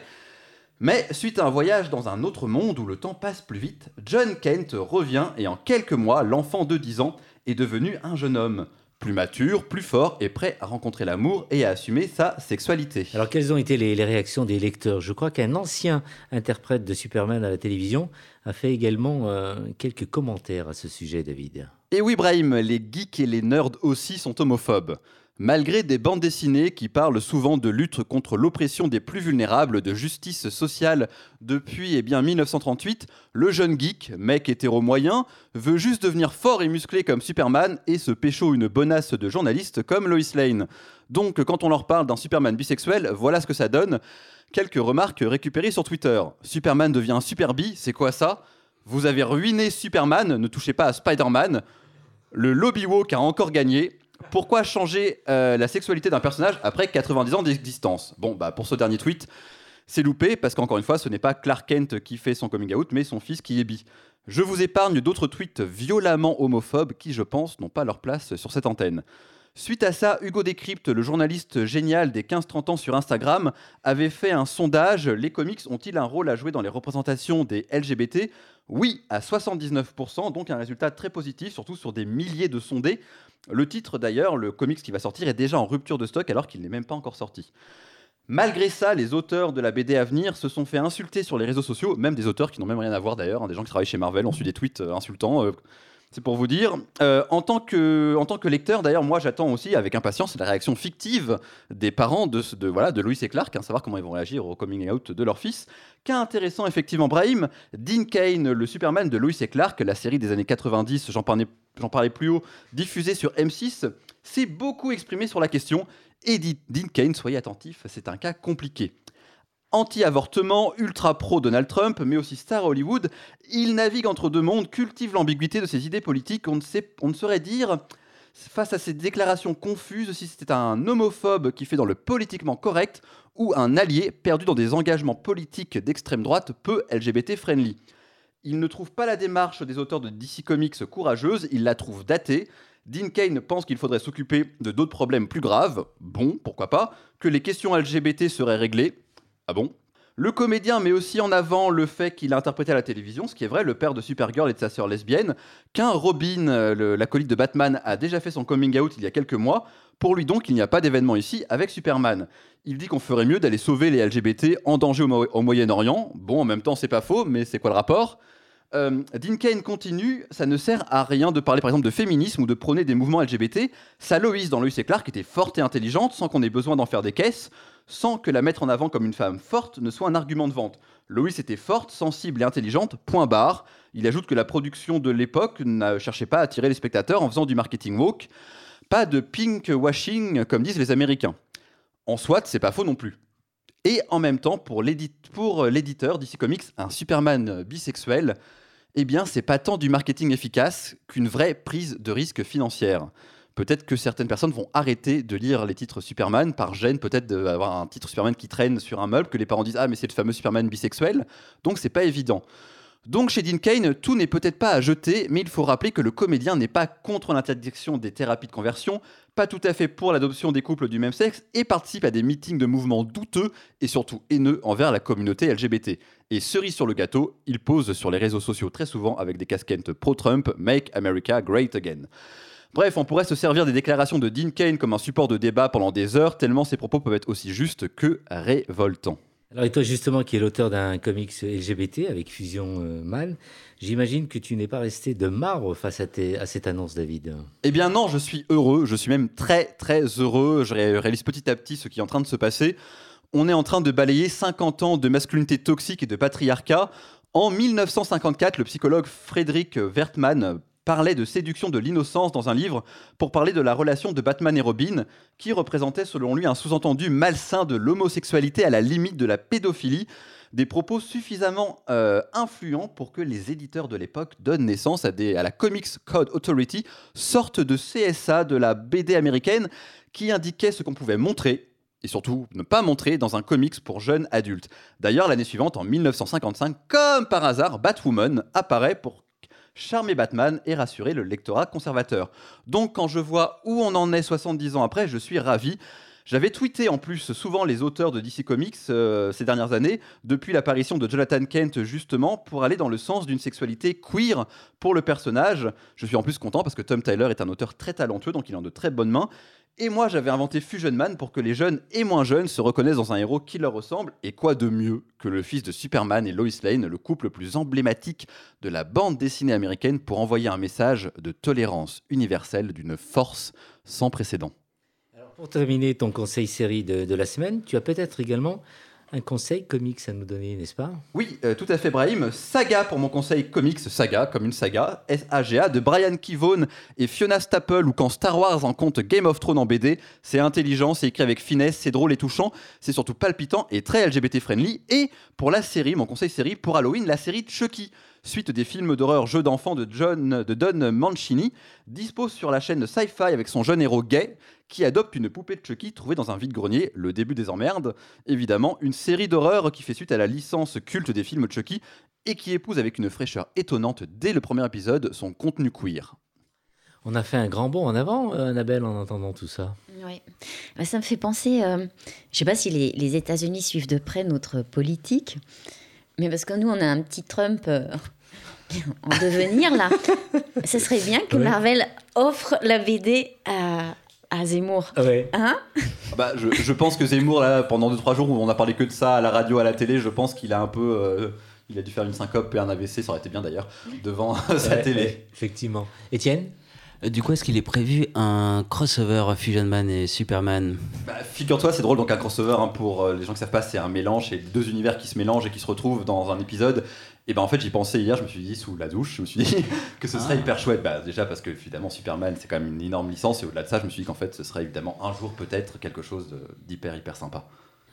Mais suite à un voyage dans un autre monde où le temps passe plus vite, John Kent revient et en quelques mois, l'enfant de 10 ans est devenu un jeune homme plus mature, plus fort et prêt à rencontrer l'amour et à assumer sa sexualité. Alors, quelles ont été les, les réactions des lecteurs? Je crois qu'un ancien interprète de Superman à la télévision a fait également euh, quelques commentaires à ce sujet, David. Et oui, Brahim, les geeks et les nerds aussi sont homophobes. Malgré des bandes dessinées qui parlent souvent de lutte contre l'oppression des plus vulnérables, de justice sociale depuis eh bien 1938, le jeune geek, mec hétéro moyen, veut juste devenir fort et musclé comme Superman et se pécho une bonasse de journaliste comme Lois Lane. Donc quand on leur parle d'un Superman bisexuel, voilà ce que ça donne. Quelques remarques récupérées sur Twitter. Superman devient un super bi, c'est quoi ça? Vous avez ruiné Superman, ne touchez pas à Spider-Man. Le lobby woke a encore gagné. Pourquoi changer euh, la sexualité d'un personnage après 90 ans d'existence? Bon, bah pour ce dernier tweet, c'est loupé parce qu'encore une fois, ce n'est pas Clark Kent qui fait son coming out, mais son fils qui est bi. Je vous épargne d'autres tweets violemment homophobes qui, je pense, n'ont pas leur place sur cette antenne. Suite à ça, Hugo Décrypte, le journaliste génial des 15-30 ans sur Instagram, avait fait un sondage. Les comics ont-ils un rôle à jouer dans les représentations des LGBT Oui, à 79%, donc un résultat très positif, surtout sur des milliers de sondés. Le titre d'ailleurs, le comics qui va sortir, est déjà en rupture de stock alors qu'il n'est même pas encore sorti. Malgré ça, les auteurs de la BD à venir se sont fait insulter sur les réseaux sociaux, même des auteurs qui n'ont même rien à voir d'ailleurs, hein, des gens qui travaillent chez Marvel ont su des tweets euh, insultants. euh, c'est pour vous dire. Euh, en, tant que, lecteur, d'ailleurs, moi j'attends aussi avec impatience la réaction fictive des parents de, de, Louis et Clark, hein, savoir comment ils vont réagir au coming out de leur fils. Cas intéressant, effectivement, Brahim, Dean Kane, le Superman de Louis et Clark, la série des années 90, j'en parlais, parlais plus haut, diffusée sur M6, s'est beaucoup exprimé sur la question. Et Dean Kane, soyez attentifs, c'est un cas compliqué. Anti-avortement, ultra pro Donald Trump, mais aussi star Hollywood, il navigue entre deux mondes, cultive l'ambiguïté de ses idées politiques. On ne, on ne saurait dire, face à ces déclarations confuses, si c'était un homophobe qui fait dans le politiquement correct ou un allié perdu dans des engagements politiques d'extrême droite peu LGBT-friendly. Il ne trouve pas la démarche des auteurs de DC Comics courageuse, il la trouve datée. Dean Kane pense qu'il faudrait s'occuper de d'autres problèmes plus graves, bon, pourquoi pas, que les questions LGBT seraient réglées, ah bon? Le comédien met aussi en avant le fait qu'il a interprété à la télévision, ce qui est vrai, le père de Supergirl et de sa sœur lesbienne, qu'un Robin, l'acolyte de Batman, a déjà fait son coming out il y a quelques mois. Pour lui donc, il n'y a pas d'événement ici avec Superman. Il dit qu'on ferait mieux d'aller sauver les LGBT en danger au Moyen-Orient. Bon, en même temps, c'est pas faux, mais c'est quoi le rapport? Euh, Dean Kane continue, ça ne sert à rien de parler par exemple de féminisme ou de prôner des mouvements LGBT. Sa Loïs dans Loïs et Clark était forte et intelligente sans qu'on ait besoin d'en faire des caisses, sans que la mettre en avant comme une femme forte ne soit un argument de vente. Loïs était forte, sensible et intelligente, point barre. Il ajoute que la production de l'époque ne cherchait pas à attirer les spectateurs en faisant du marketing woke. Pas de pink washing comme disent les Américains. En soit, c'est pas faux non plus. Et en même temps, pour euh, l'éditeur DC Comics, un Superman bisexuel, eh bien, c'est pas tant du marketing efficace qu'une vraie prise de risque financière. Peut-être que certaines personnes vont arrêter de lire les titres Superman par gêne, peut-être d'avoir un titre Superman qui traîne sur un meuble, que les parents disent Ah, mais c'est le fameux Superman bisexuel. Donc, c'est pas évident. Donc, chez Dean Kane, tout n'est peut-être pas à jeter, mais il faut rappeler que le comédien n'est pas contre l'interdiction des thérapies de conversion, pas tout à fait pour l'adoption des couples du même sexe, et participe à des meetings de mouvements douteux et surtout haineux envers la communauté LGBT. Et cerise sur le gâteau, il pose sur les réseaux sociaux très souvent avec des casquettes pro-Trump, Make America Great Again. Bref, on pourrait se servir des déclarations de Dean Kane comme un support de débat pendant des heures, tellement ses propos peuvent être aussi justes que révoltants. Alors, et toi, justement, qui est l'auteur d'un comics LGBT avec Fusion euh, Man, j'imagine que tu n'es pas resté de marbre face à, tes- à cette annonce, David. Eh bien non, je suis heureux, je suis même très très heureux, je ré- réalise petit à petit ce qui est en train de se passer. On est en train de balayer 50 ans de masculinité toxique et de patriarcat. En 1954, le psychologue Frédéric Wertmann parlait de séduction de l'innocence dans un livre pour parler de la relation de Batman et Robin, qui représentait selon lui un sous-entendu malsain de l'homosexualité à la limite de la pédophilie, des propos suffisamment euh, influents pour que les éditeurs de l'époque donnent naissance à, à la Comics Code Authority, sorte de CSA de la BD américaine qui indiquait ce qu'on pouvait montrer et surtout ne pas montrer dans un comics pour jeunes adultes. D'ailleurs, l'année suivante, en 1955, comme par hasard, Batwoman apparaît pour charmer Batman et rassurer le lectorat conservateur. Donc quand je vois où on en est 70 ans après, je suis ravi. J'avais tweeté en plus souvent les auteurs de DC Comics euh, ces dernières années, depuis l'apparition de Jonathan Kent justement, pour aller dans le sens d'une sexualité queer pour le personnage. Je suis en plus content parce que Tom Tyler est un auteur très talentueux, donc il est en de très bonnes mains. Et moi, j'avais inventé Fusion Man pour que les jeunes et moins jeunes se reconnaissent dans un héros qui leur ressemble. Et quoi de mieux que le fils de Superman et Lois Lane, le couple le plus emblématique de la bande dessinée américaine, pour envoyer un message de tolérance universelle d'une force sans précédent. Pour terminer ton conseil série de, de la semaine, tu as peut-être également un conseil comics à nous donner, n'est-ce pas? Oui, euh, tout à fait, Brahim. Saga pour mon conseil comics, saga, comme une saga, S-A-G-A, de Brian Kivone et Fiona Staple, ou quand Star Wars en compte Game of Thrones en BD. C'est intelligent, c'est écrit avec finesse, c'est drôle et touchant, c'est surtout palpitant et très LGBT-friendly. Et pour la série, mon conseil série, pour Halloween, la série Chucky, suite des films d'horreur jeux d'enfants de, John, de Don Mancini, dispose sur la chaîne Sci-Fi avec son jeune héros gay qui adopte une poupée de Chucky trouvée dans un vide-grenier, le début des emmerdes. Évidemment, une série d'horreur qui fait suite à la licence culte des films Chucky et qui épouse avec une fraîcheur étonnante dès le premier épisode son contenu queer. On a fait un grand bond en avant, euh, Annabelle, en entendant tout ça. Oui. Bah, Ça me fait penser, euh, je ne sais pas si les, les États-Unis suivent de près notre politique, mais parce que nous, on a un petit Trump euh, en devenir, là. Ce serait bien que. Marvel offre la BD à, à Zemmour. Ouais. Hein? Ah Bah, je, je pense que Zemmour, là, pendant 2-3 jours où on a parlé que de ça à la radio, à la télé, je pense qu'il a un peu. euh, il a dû faire une syncope et un AVC, ça aurait été bien d'ailleurs, devant sa télé. ouais, effectivement. Étienne? Euh, Du coup, est-ce qu'il est prévu un crossover Fusion Man et Superman? Bah, Figure-toi, c'est drôle, donc un crossover, hein, pour euh, les gens qui savent pas, c'est un mélange, c'est deux univers qui se mélangent et qui se retrouvent dans un épisode. Et ben en fait, j'y pensais hier, je me suis dit, sous la douche, je me suis dit que ce serait Ah. hyper chouette. Bah, déjà parce que évidemment, Superman, c'est quand même une énorme licence, et au-delà de ça, je me suis dit qu'en fait, ce serait évidemment un jour peut-être quelque chose d'hyper, hyper sympa.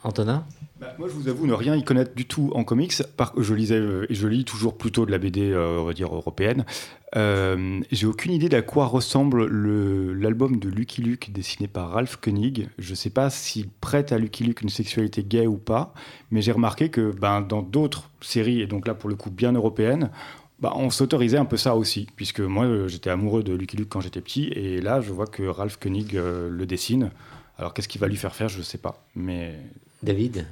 Antonin? Bah, moi, je vous avoue ne rien y connaître du tout en comics. Par, je lisais euh, et je lis toujours plutôt de la BD, euh, on va dire européenne. Euh, J'ai aucune idée d'à quoi ressemble le- l'album de Lucky Luke dessiné par Ralph Koenig. Je ne sais pas s'il prête à Lucky Luke une sexualité gay ou pas, mais j'ai remarqué que ben, dans d'autres séries, et donc là pour le coup bien européennes, bah, on s'autorisait un peu ça aussi, puisque moi euh, j'étais amoureux de Lucky Luke quand j'étais petit, et là je vois que Ralph Koenig le dessine. Alors qu'est-ce qu'il va lui faire faire, je ne sais pas. Mais David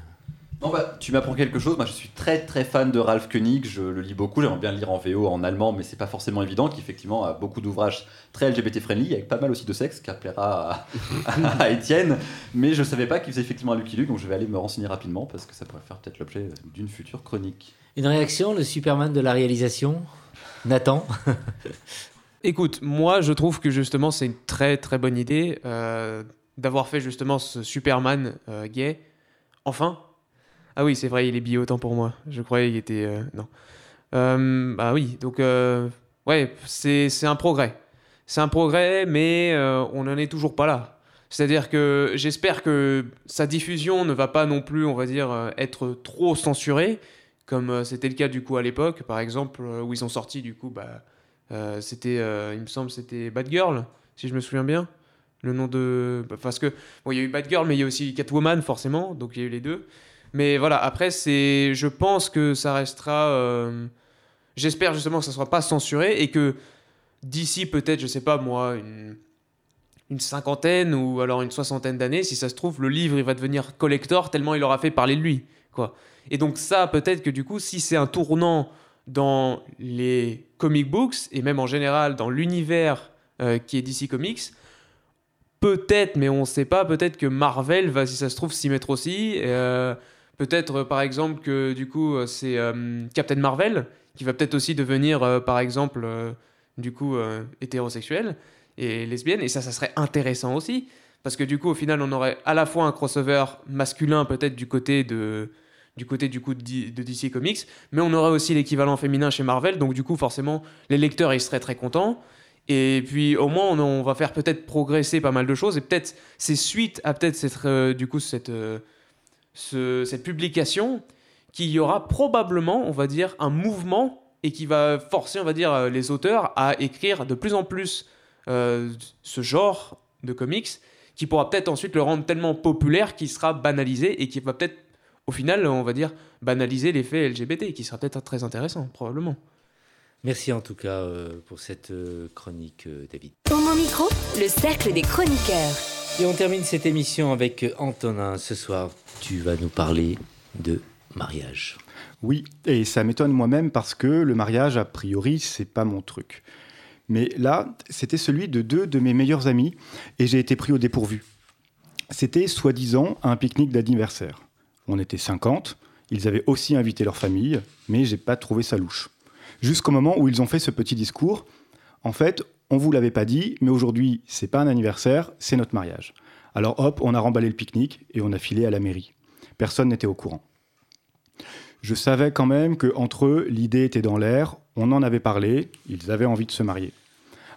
Non, bah, tu m'apprends quelque chose. Moi, je suis très très fan de Ralph Koenig. Je le lis beaucoup. J'aimerais bien le lire en VO, en allemand, mais c'est pas forcément évident. Qui effectivement a beaucoup d'ouvrages très LGBT friendly, avec pas mal aussi de sexe, qui plaira à, à Étienne. Mais je savais pas qu'il faisait effectivement un Lucky Luke, donc je vais aller me renseigner rapidement parce que ça pourrait faire peut-être l'objet d'une future chronique. Une réaction, le Superman de la réalisation? Nathan? Écoute, moi je trouve que justement c'est une très très bonne idée euh, d'avoir fait justement ce Superman euh, gay. Enfin Ah oui, c'est vrai, il est bi autant pour moi. Je croyais qu'il était. euh, non. Euh, bah oui, donc euh, ouais, c'est un progrès. C'est un progrès, mais on n'en est toujours pas là. C'est-à-dire que j'espère que sa diffusion ne va pas non plus, on va dire, être trop censurée, comme c'était le cas du coup à l'époque, par exemple, où ils ont sorti du coup, bah, c'était, il me semble, c'était Bad Girl, si je me souviens bien. Le nom de. bah, Parce que, bon, il y a eu Bad Girl, mais il y a aussi Catwoman, forcément, donc il y a eu les deux. Mais voilà, après, c'est, je pense que ça restera. euh, J'espère justement que ça ne sera pas censuré et que d'ici peut-être, je sais pas moi, une, une cinquantaine ou alors une soixantaine d'années, si ça se trouve, le livre il va devenir collector tellement il aura fait parler de lui. Quoi. Et donc ça, peut-être que du coup, si c'est un tournant dans les comic books et même en général dans l'univers euh, qui est DC Comics, peut-être, mais on ne sait pas, peut-être que Marvel va, si ça se trouve, s'y mettre aussi. Euh, peut-être, euh, par exemple, que du coup, euh, c'est Captain Marvel qui va peut-être aussi devenir, par exemple, du coup, hétérosexuel et lesbienne. Et ça, ça serait intéressant aussi. Parce que du coup, au final, on aurait à la fois un crossover masculin, peut-être du côté de du côté du coup de DC Comics, mais on aurait aussi l'équivalent féminin chez Marvel, donc du coup forcément les lecteurs ils seraient très contents, et puis au moins on, va faire peut-être progresser pas mal de choses, et peut-être c'est suite à peut-être cette euh, du coup cette euh, ce- cette publication qu'il y aura probablement on va dire un mouvement et qui va forcer on va dire euh, les auteurs à écrire de plus en plus ce genre de comics qui pourra peut-être ensuite le rendre tellement populaire qu'il sera banalisé et qui va peut-être au final, on va dire, banaliser l'effet LGBT, qui sera peut-être très intéressant, probablement. Merci en tout cas euh, pour cette euh, chronique, euh, David. Au mon micro, le cercle des chroniqueurs. Et on termine cette émission avec Antonin. Ce soir, tu vas nous parler de mariage. Oui, et ça m'étonne moi-même parce que le mariage, a priori, c'est pas mon truc. Mais là, c'était celui de deux de mes meilleurs amis et j'ai été pris au dépourvu. C'était soi-disant un pique-nique d'anniversaire. On était 50, ils avaient aussi invité leur famille, mais j'ai pas trouvé ça louche. Jusqu'au moment où ils ont fait ce petit discours. En fait, on vous l'avait pas dit, mais aujourd'hui, c'est pas un anniversaire, c'est notre mariage. Alors hop, on a remballé le pique-nique et on a filé à la mairie. Personne n'était au courant. Je savais quand même que entre eux, l'idée était dans l'air, on en avait parlé, ils avaient envie de se marier.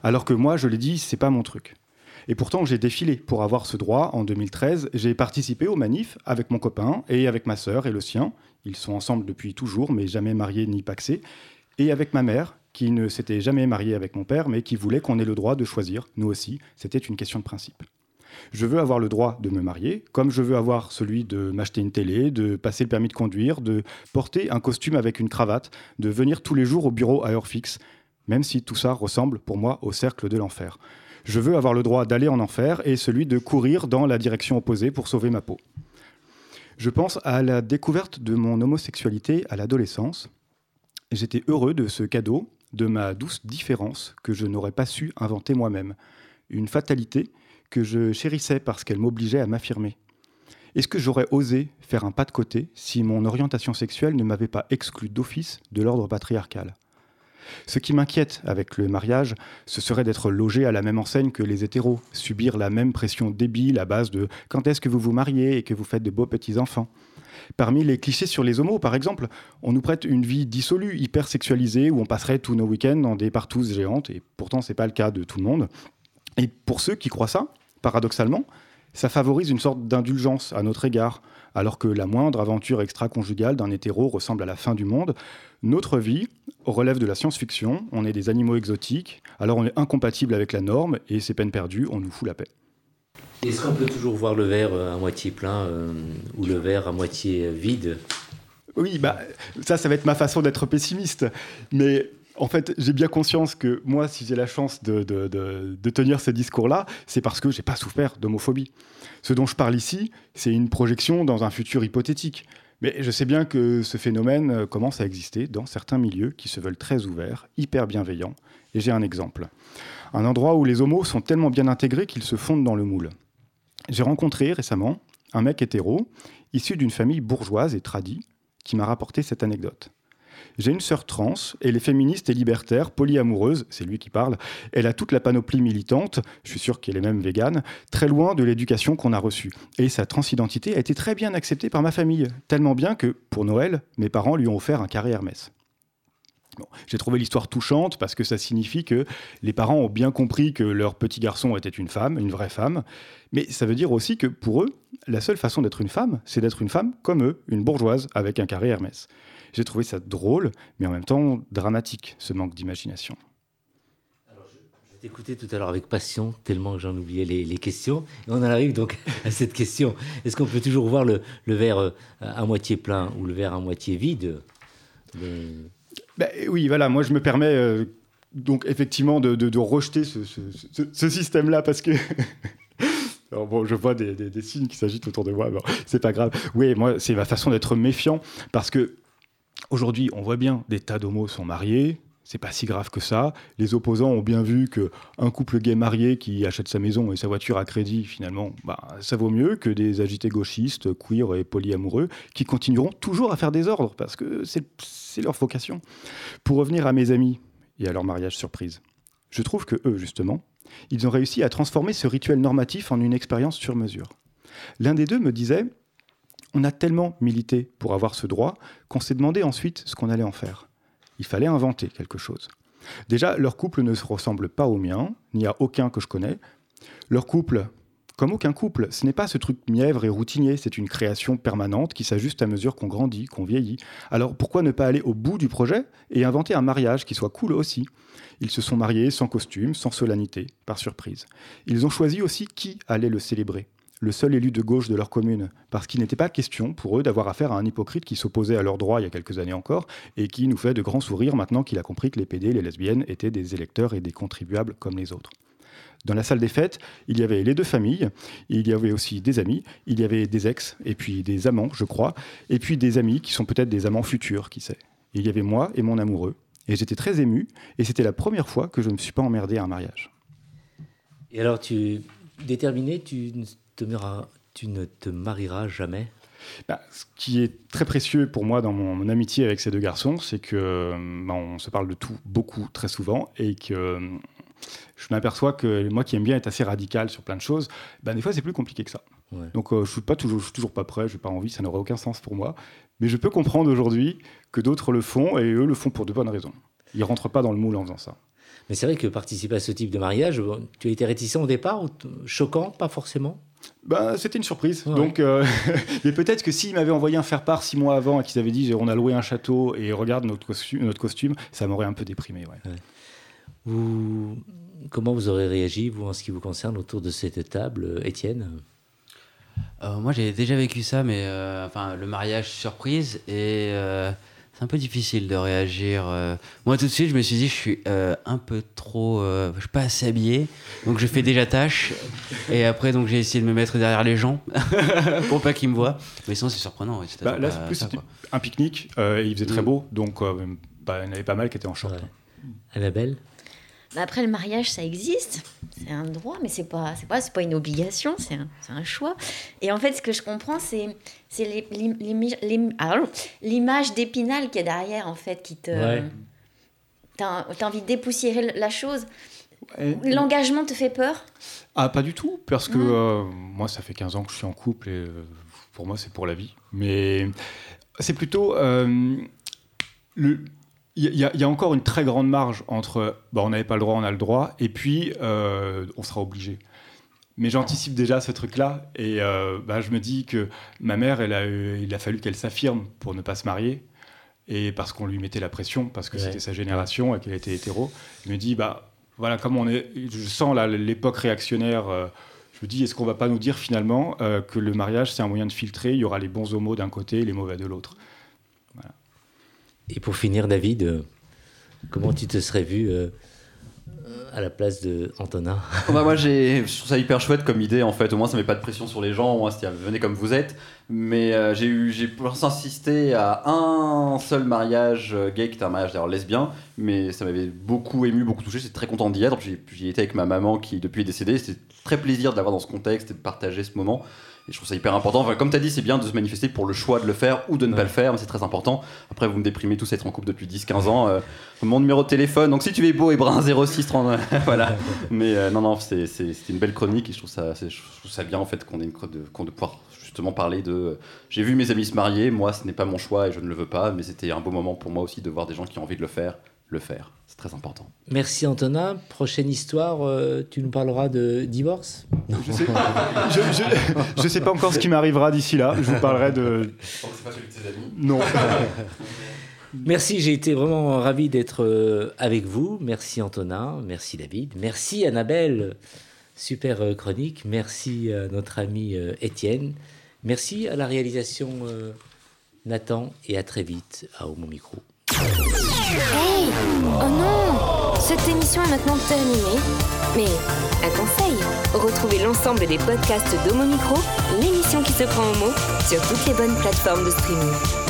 Alors que moi, je l'ai dit, c'est pas mon truc. Et pourtant, j'ai défilé pour avoir ce droit en 2013. J'ai participé aux manifs avec mon copain et avec ma sœur et le sien. Ils sont ensemble depuis toujours, mais jamais mariés ni paxés. Et avec ma mère, qui ne s'était jamais mariée avec mon père, mais qui voulait qu'on ait le droit de choisir, nous aussi. C'était une question de principe. Je veux avoir le droit de me marier, comme je veux avoir celui de m'acheter une télé, de passer le permis de conduire, de porter un costume avec une cravate, de venir tous les jours au bureau à heure fixe, même si tout ça ressemble pour moi au cercle de l'enfer. Je veux avoir le droit d'aller en enfer et celui de courir dans la direction opposée pour sauver ma peau. Je pense à la découverte de mon homosexualité à l'adolescence. J'étais heureux de ce cadeau, de ma douce différence que je n'aurais pas su inventer moi-même. Une fatalité que je chérissais parce qu'elle m'obligeait à m'affirmer. Est-ce que j'aurais osé faire un pas de côté si mon orientation sexuelle ne m'avait pas exclu d'office de l'ordre patriarcal? Ce qui m'inquiète avec le mariage, ce serait d'être logé à la même enseigne que les hétéros, subir la même pression débile à base de quand est-ce que vous vous mariez et que vous faites de beaux petits-enfants. Parmi les clichés sur les homos, par exemple, on nous prête une vie dissolue, hyper sexualisée, où on passerait tous nos week-ends dans des partouzes géantes, et pourtant c'est pas le cas de tout le monde. Et pour ceux qui croient ça, paradoxalement, ça favorise une sorte d'indulgence à notre égard, alors que la moindre aventure extra-conjugale d'un hétéro ressemble à la fin du monde. Notre vie relève de la science-fiction, on est des animaux exotiques, alors on est incompatible avec la norme, et c'est peine perdue, on nous fout la paix. Est-ce qu'on peut toujours voir le verre euh, à moitié plein euh, ou le verre à moitié vide? Oui, bah, ça, ça va être ma façon d'être pessimiste. Mais en fait, j'ai bien conscience que moi, si j'ai la chance de, de- de- de tenir ce discours-là, c'est parce que j'ai pas souffert d'homophobie. Ce dont je parle ici, c'est une projection dans un futur hypothétique. Mais je sais bien que ce phénomène euh, commence à exister dans certains milieux qui se veulent très ouverts, hyper bienveillants. Et j'ai un exemple. Un endroit où les homos sont tellement bien intégrés qu'ils se fondent dans le moule. J'ai rencontré récemment un mec hétéro, issu d'une famille bourgeoise et tradie, qui m'a rapporté cette anecdote. J'ai une sœur trans, elle est féministe et libertaire, polyamoureuse, c'est lui qui parle. Elle a toute la panoplie militante, je suis sûr qu'elle est même végane, très loin de l'éducation qu'on a reçue. Et sa transidentité a été très bien acceptée par ma famille, tellement bien que, pour Noël, mes parents lui ont offert un carré Hermès. J'ai trouvé l'histoire touchante parce que ça signifie que les parents ont bien compris que leur petit garçon était une femme, une vraie femme. Mais ça veut dire aussi que pour eux, la seule façon d'être une femme, c'est d'être une femme comme eux, une bourgeoise avec un carré Hermès. J'ai trouvé ça drôle, mais en même temps dramatique, ce manque d'imagination. T'écoutais tout à l'heure avec passion, tellement que j'en oubliais les, questions. On en arrive donc à cette question. Est-ce qu'on peut toujours voir le, verre euh, à moitié plein ou le verre à moitié vide? Ben, oui, voilà, moi je me permets euh, donc effectivement de, rejeter ce, système-là parce que. Alors bon, je vois des signes qui s'agitent autour de moi, bon, c'est pas grave. Oui, moi, c'est ma façon d'être méfiant parce que aujourd'hui, on voit bien des tas d'homos sont mariés. C'est pas si grave que ça. Les opposants ont bien vu que un couple gay marié qui achète sa maison et sa voiture à crédit, finalement, bah, ça vaut mieux que des agités gauchistes, queer et polyamoureux qui continueront toujours à faire des ordres parce que c'est leur vocation. Pour revenir à mes amis et à leur mariage surprise, je trouve que eux, justement, ils ont réussi à transformer ce rituel normatif en une expérience sur mesure. L'un des deux me disait On a tellement milité pour avoir ce droit qu'on s'est demandé ensuite ce qu'on allait en faire. Il fallait inventer quelque chose. Déjà, leur couple ne se ressemble pas au mien, ni à aucun que je connais. Leur couple, comme aucun couple, ce n'est pas ce truc mièvre et routinier, c'est une création permanente qui s'ajuste à mesure qu'on grandit, qu'on vieillit. Alors pourquoi ne pas aller au bout du projet et inventer un mariage qui soit cool aussi? Ils se sont mariés sans costume, sans solennité, par surprise. Ils ont choisi aussi qui allait le célébrer. Le seul élu de gauche de leur commune, parce qu'il n'était pas question pour eux d'avoir affaire à un hypocrite qui s'opposait à leurs droits il y a quelques années encore, et qui nous fait de grands sourires maintenant qu'il a compris que les PD, les lesbiennes, étaient des électeurs et des contribuables comme les autres. Dans la salle des fêtes, il y avait les deux familles, il y avait aussi des amis, il y avait des ex, et puis des amants, je crois, et puis des amis qui sont peut-être des amants futurs, qui sait. Il y avait moi et mon amoureux, et j'étais très ému, et c'était la première fois que je ne me suis pas emmerdé à un mariage. Et alors, tu déterminé, tu te, marieras- tu ne te marieras jamais Bah, ce qui est très précieux pour moi dans mon, mon amitié avec ces deux garçons, c'est que bah, on se parle de tout beaucoup très souvent et que euh, je m'aperçois que moi qui aime bien être assez radical sur plein de choses, bah, des fois c'est plus compliqué que ça. Ouais. Donc euh, je suis pas toujours, je suis toujours pas prêt, j'ai pas envie, ça n'aurait aucun sens pour moi. Mais je peux comprendre aujourd'hui que d'autres le font et eux le font pour de bonnes raisons. Ils rentrent pas dans le moule en faisant ça. Mais c'est vrai que participer à ce type de mariage, tu as été réticent au départ ou choquant, pas forcément? Bah, c'était une surprise. Ouais. Donc, euh, mais peut-être que s'ils m'avaient envoyé un faire-part six mois avant et qu'ils avaient dit on a loué un château et regarde notre costume, notre costume ça m'aurait un peu déprimé. Ouais. Vous- Comment vous aurez réagi, vous, en ce qui vous concerne, autour de cette table, Étienne? Euh, moi, j'ai déjà vécu ça, mais euh, enfin, le mariage surprise, et euh, c'est un peu difficile de réagir. euh. Moi, tout de suite, je me suis dit, je suis euh, un peu trop. euh, je suis pas assez habillé, donc je fais déjà tâche. Et après, donc, j'ai essayé de me mettre derrière les gens pour pas qu'ils me voient. Mais sinon, c'est surprenant. Bah, là, c'est plus ça, un pique-nique euh, il faisait très Mm. beau, donc euh, bah, il y en avait pas mal qui étaient en short. Ouais. Annabelle Bah Après, le mariage, ça existe. C'est un droit, mais c'est pas, c'est pas, c'est pas une obligation, c'est un, c'est un choix. Et en fait, ce que je comprends, c'est, les- ah, l'image d'épinal qui est derrière, en fait, qui te. Ouais. T'as, t'as envie de dépoussiérer la chose. L'engagement te fait peur? Ah, pas du tout, parce que Mm. euh, moi, ça fait 15 ans que je suis en couple et euh, pour moi, c'est pour la vie. Mais c'est plutôt. euh, le- Il y, a- il y a encore une très grande marge entre bah, on n'avait pas le droit, on a le droit, et puis euh, on sera obligé. Mais j'anticipe déjà ce truc-là, et euh, bah, je me dis que ma mère, elle a eu- il a fallu qu'elle s'affirme pour ne pas se marier, et parce qu'on lui mettait la pression, parce que Ouais. c'était sa génération et qu'elle était hétéro. Je me dis, bah voilà, comme on est, je sens l'époque réactionnaire. euh, je me dis, est-ce qu'on va pas nous dire finalement euh, que le mariage c'est un moyen de filtrer Il y aura les bons homos d'un côté et les mauvais de l'autre? Et pour finir, David, euh, comment tu te serais vu euh, à la place de Antonin Bah, moi, je trouve ça hyper chouette comme idée en fait. Au moins, ça met pas de pression sur les gens. Moi, c'est venez comme vous êtes. Mais euh, j'ai eu, j'ai à un seul mariage gay qui était un mariage d'ailleurs lesbien. Mais ça m'avait beaucoup ému, beaucoup touché. J'étais très content d'y être. J'y étais avec ma maman qui depuis est décédée. C'était très plaisir de l'avoir dans ce contexte et de partager ce moment. Et je trouve ça hyper important. Enfin, comme tu as dit, c'est bien de se manifester pour le choix de le faire ou de ne pas le faire, mais c'est très important. Après, vous me déprimez tous être en couple depuis 10-15 ans. euh, mon numéro de téléphone, donc si tu es beau et brun, 06 30, voilà. Mais euh, non, non, c'est une belle chronique et je trouve ça, c'est- je trouve ça bien en fait qu'on ait une de, qu'on de pouvoir justement parler de. J'ai vu mes amis se marier, moi ce n'est pas mon choix et je ne le veux pas, mais c'était un beau moment pour moi aussi de voir des gens qui ont envie de le faire, le faire. C'est très important. Merci Antonin. Prochaine histoire, euh, tu nous parleras de divorce? Je sais, je, je- je sais pas encore ce qui m'arrivera d'ici là. Je vous parlerai de. c'est pas celui de tes amis. Non. Merci, j'ai été vraiment ravi d'être euh, avec vous. Merci Antonin, merci David, merci Annabelle, super euh, chronique. Merci à notre ami Étienne. Merci à la réalisation Nathan et à très vite à Homo Micro. Hey Oh non Cette émission est maintenant terminée. Mais un conseil retrouvez l'ensemble des podcasts d'Homo Micro, l'émission qui se prend au mot, sur toutes les bonnes plateformes de streaming.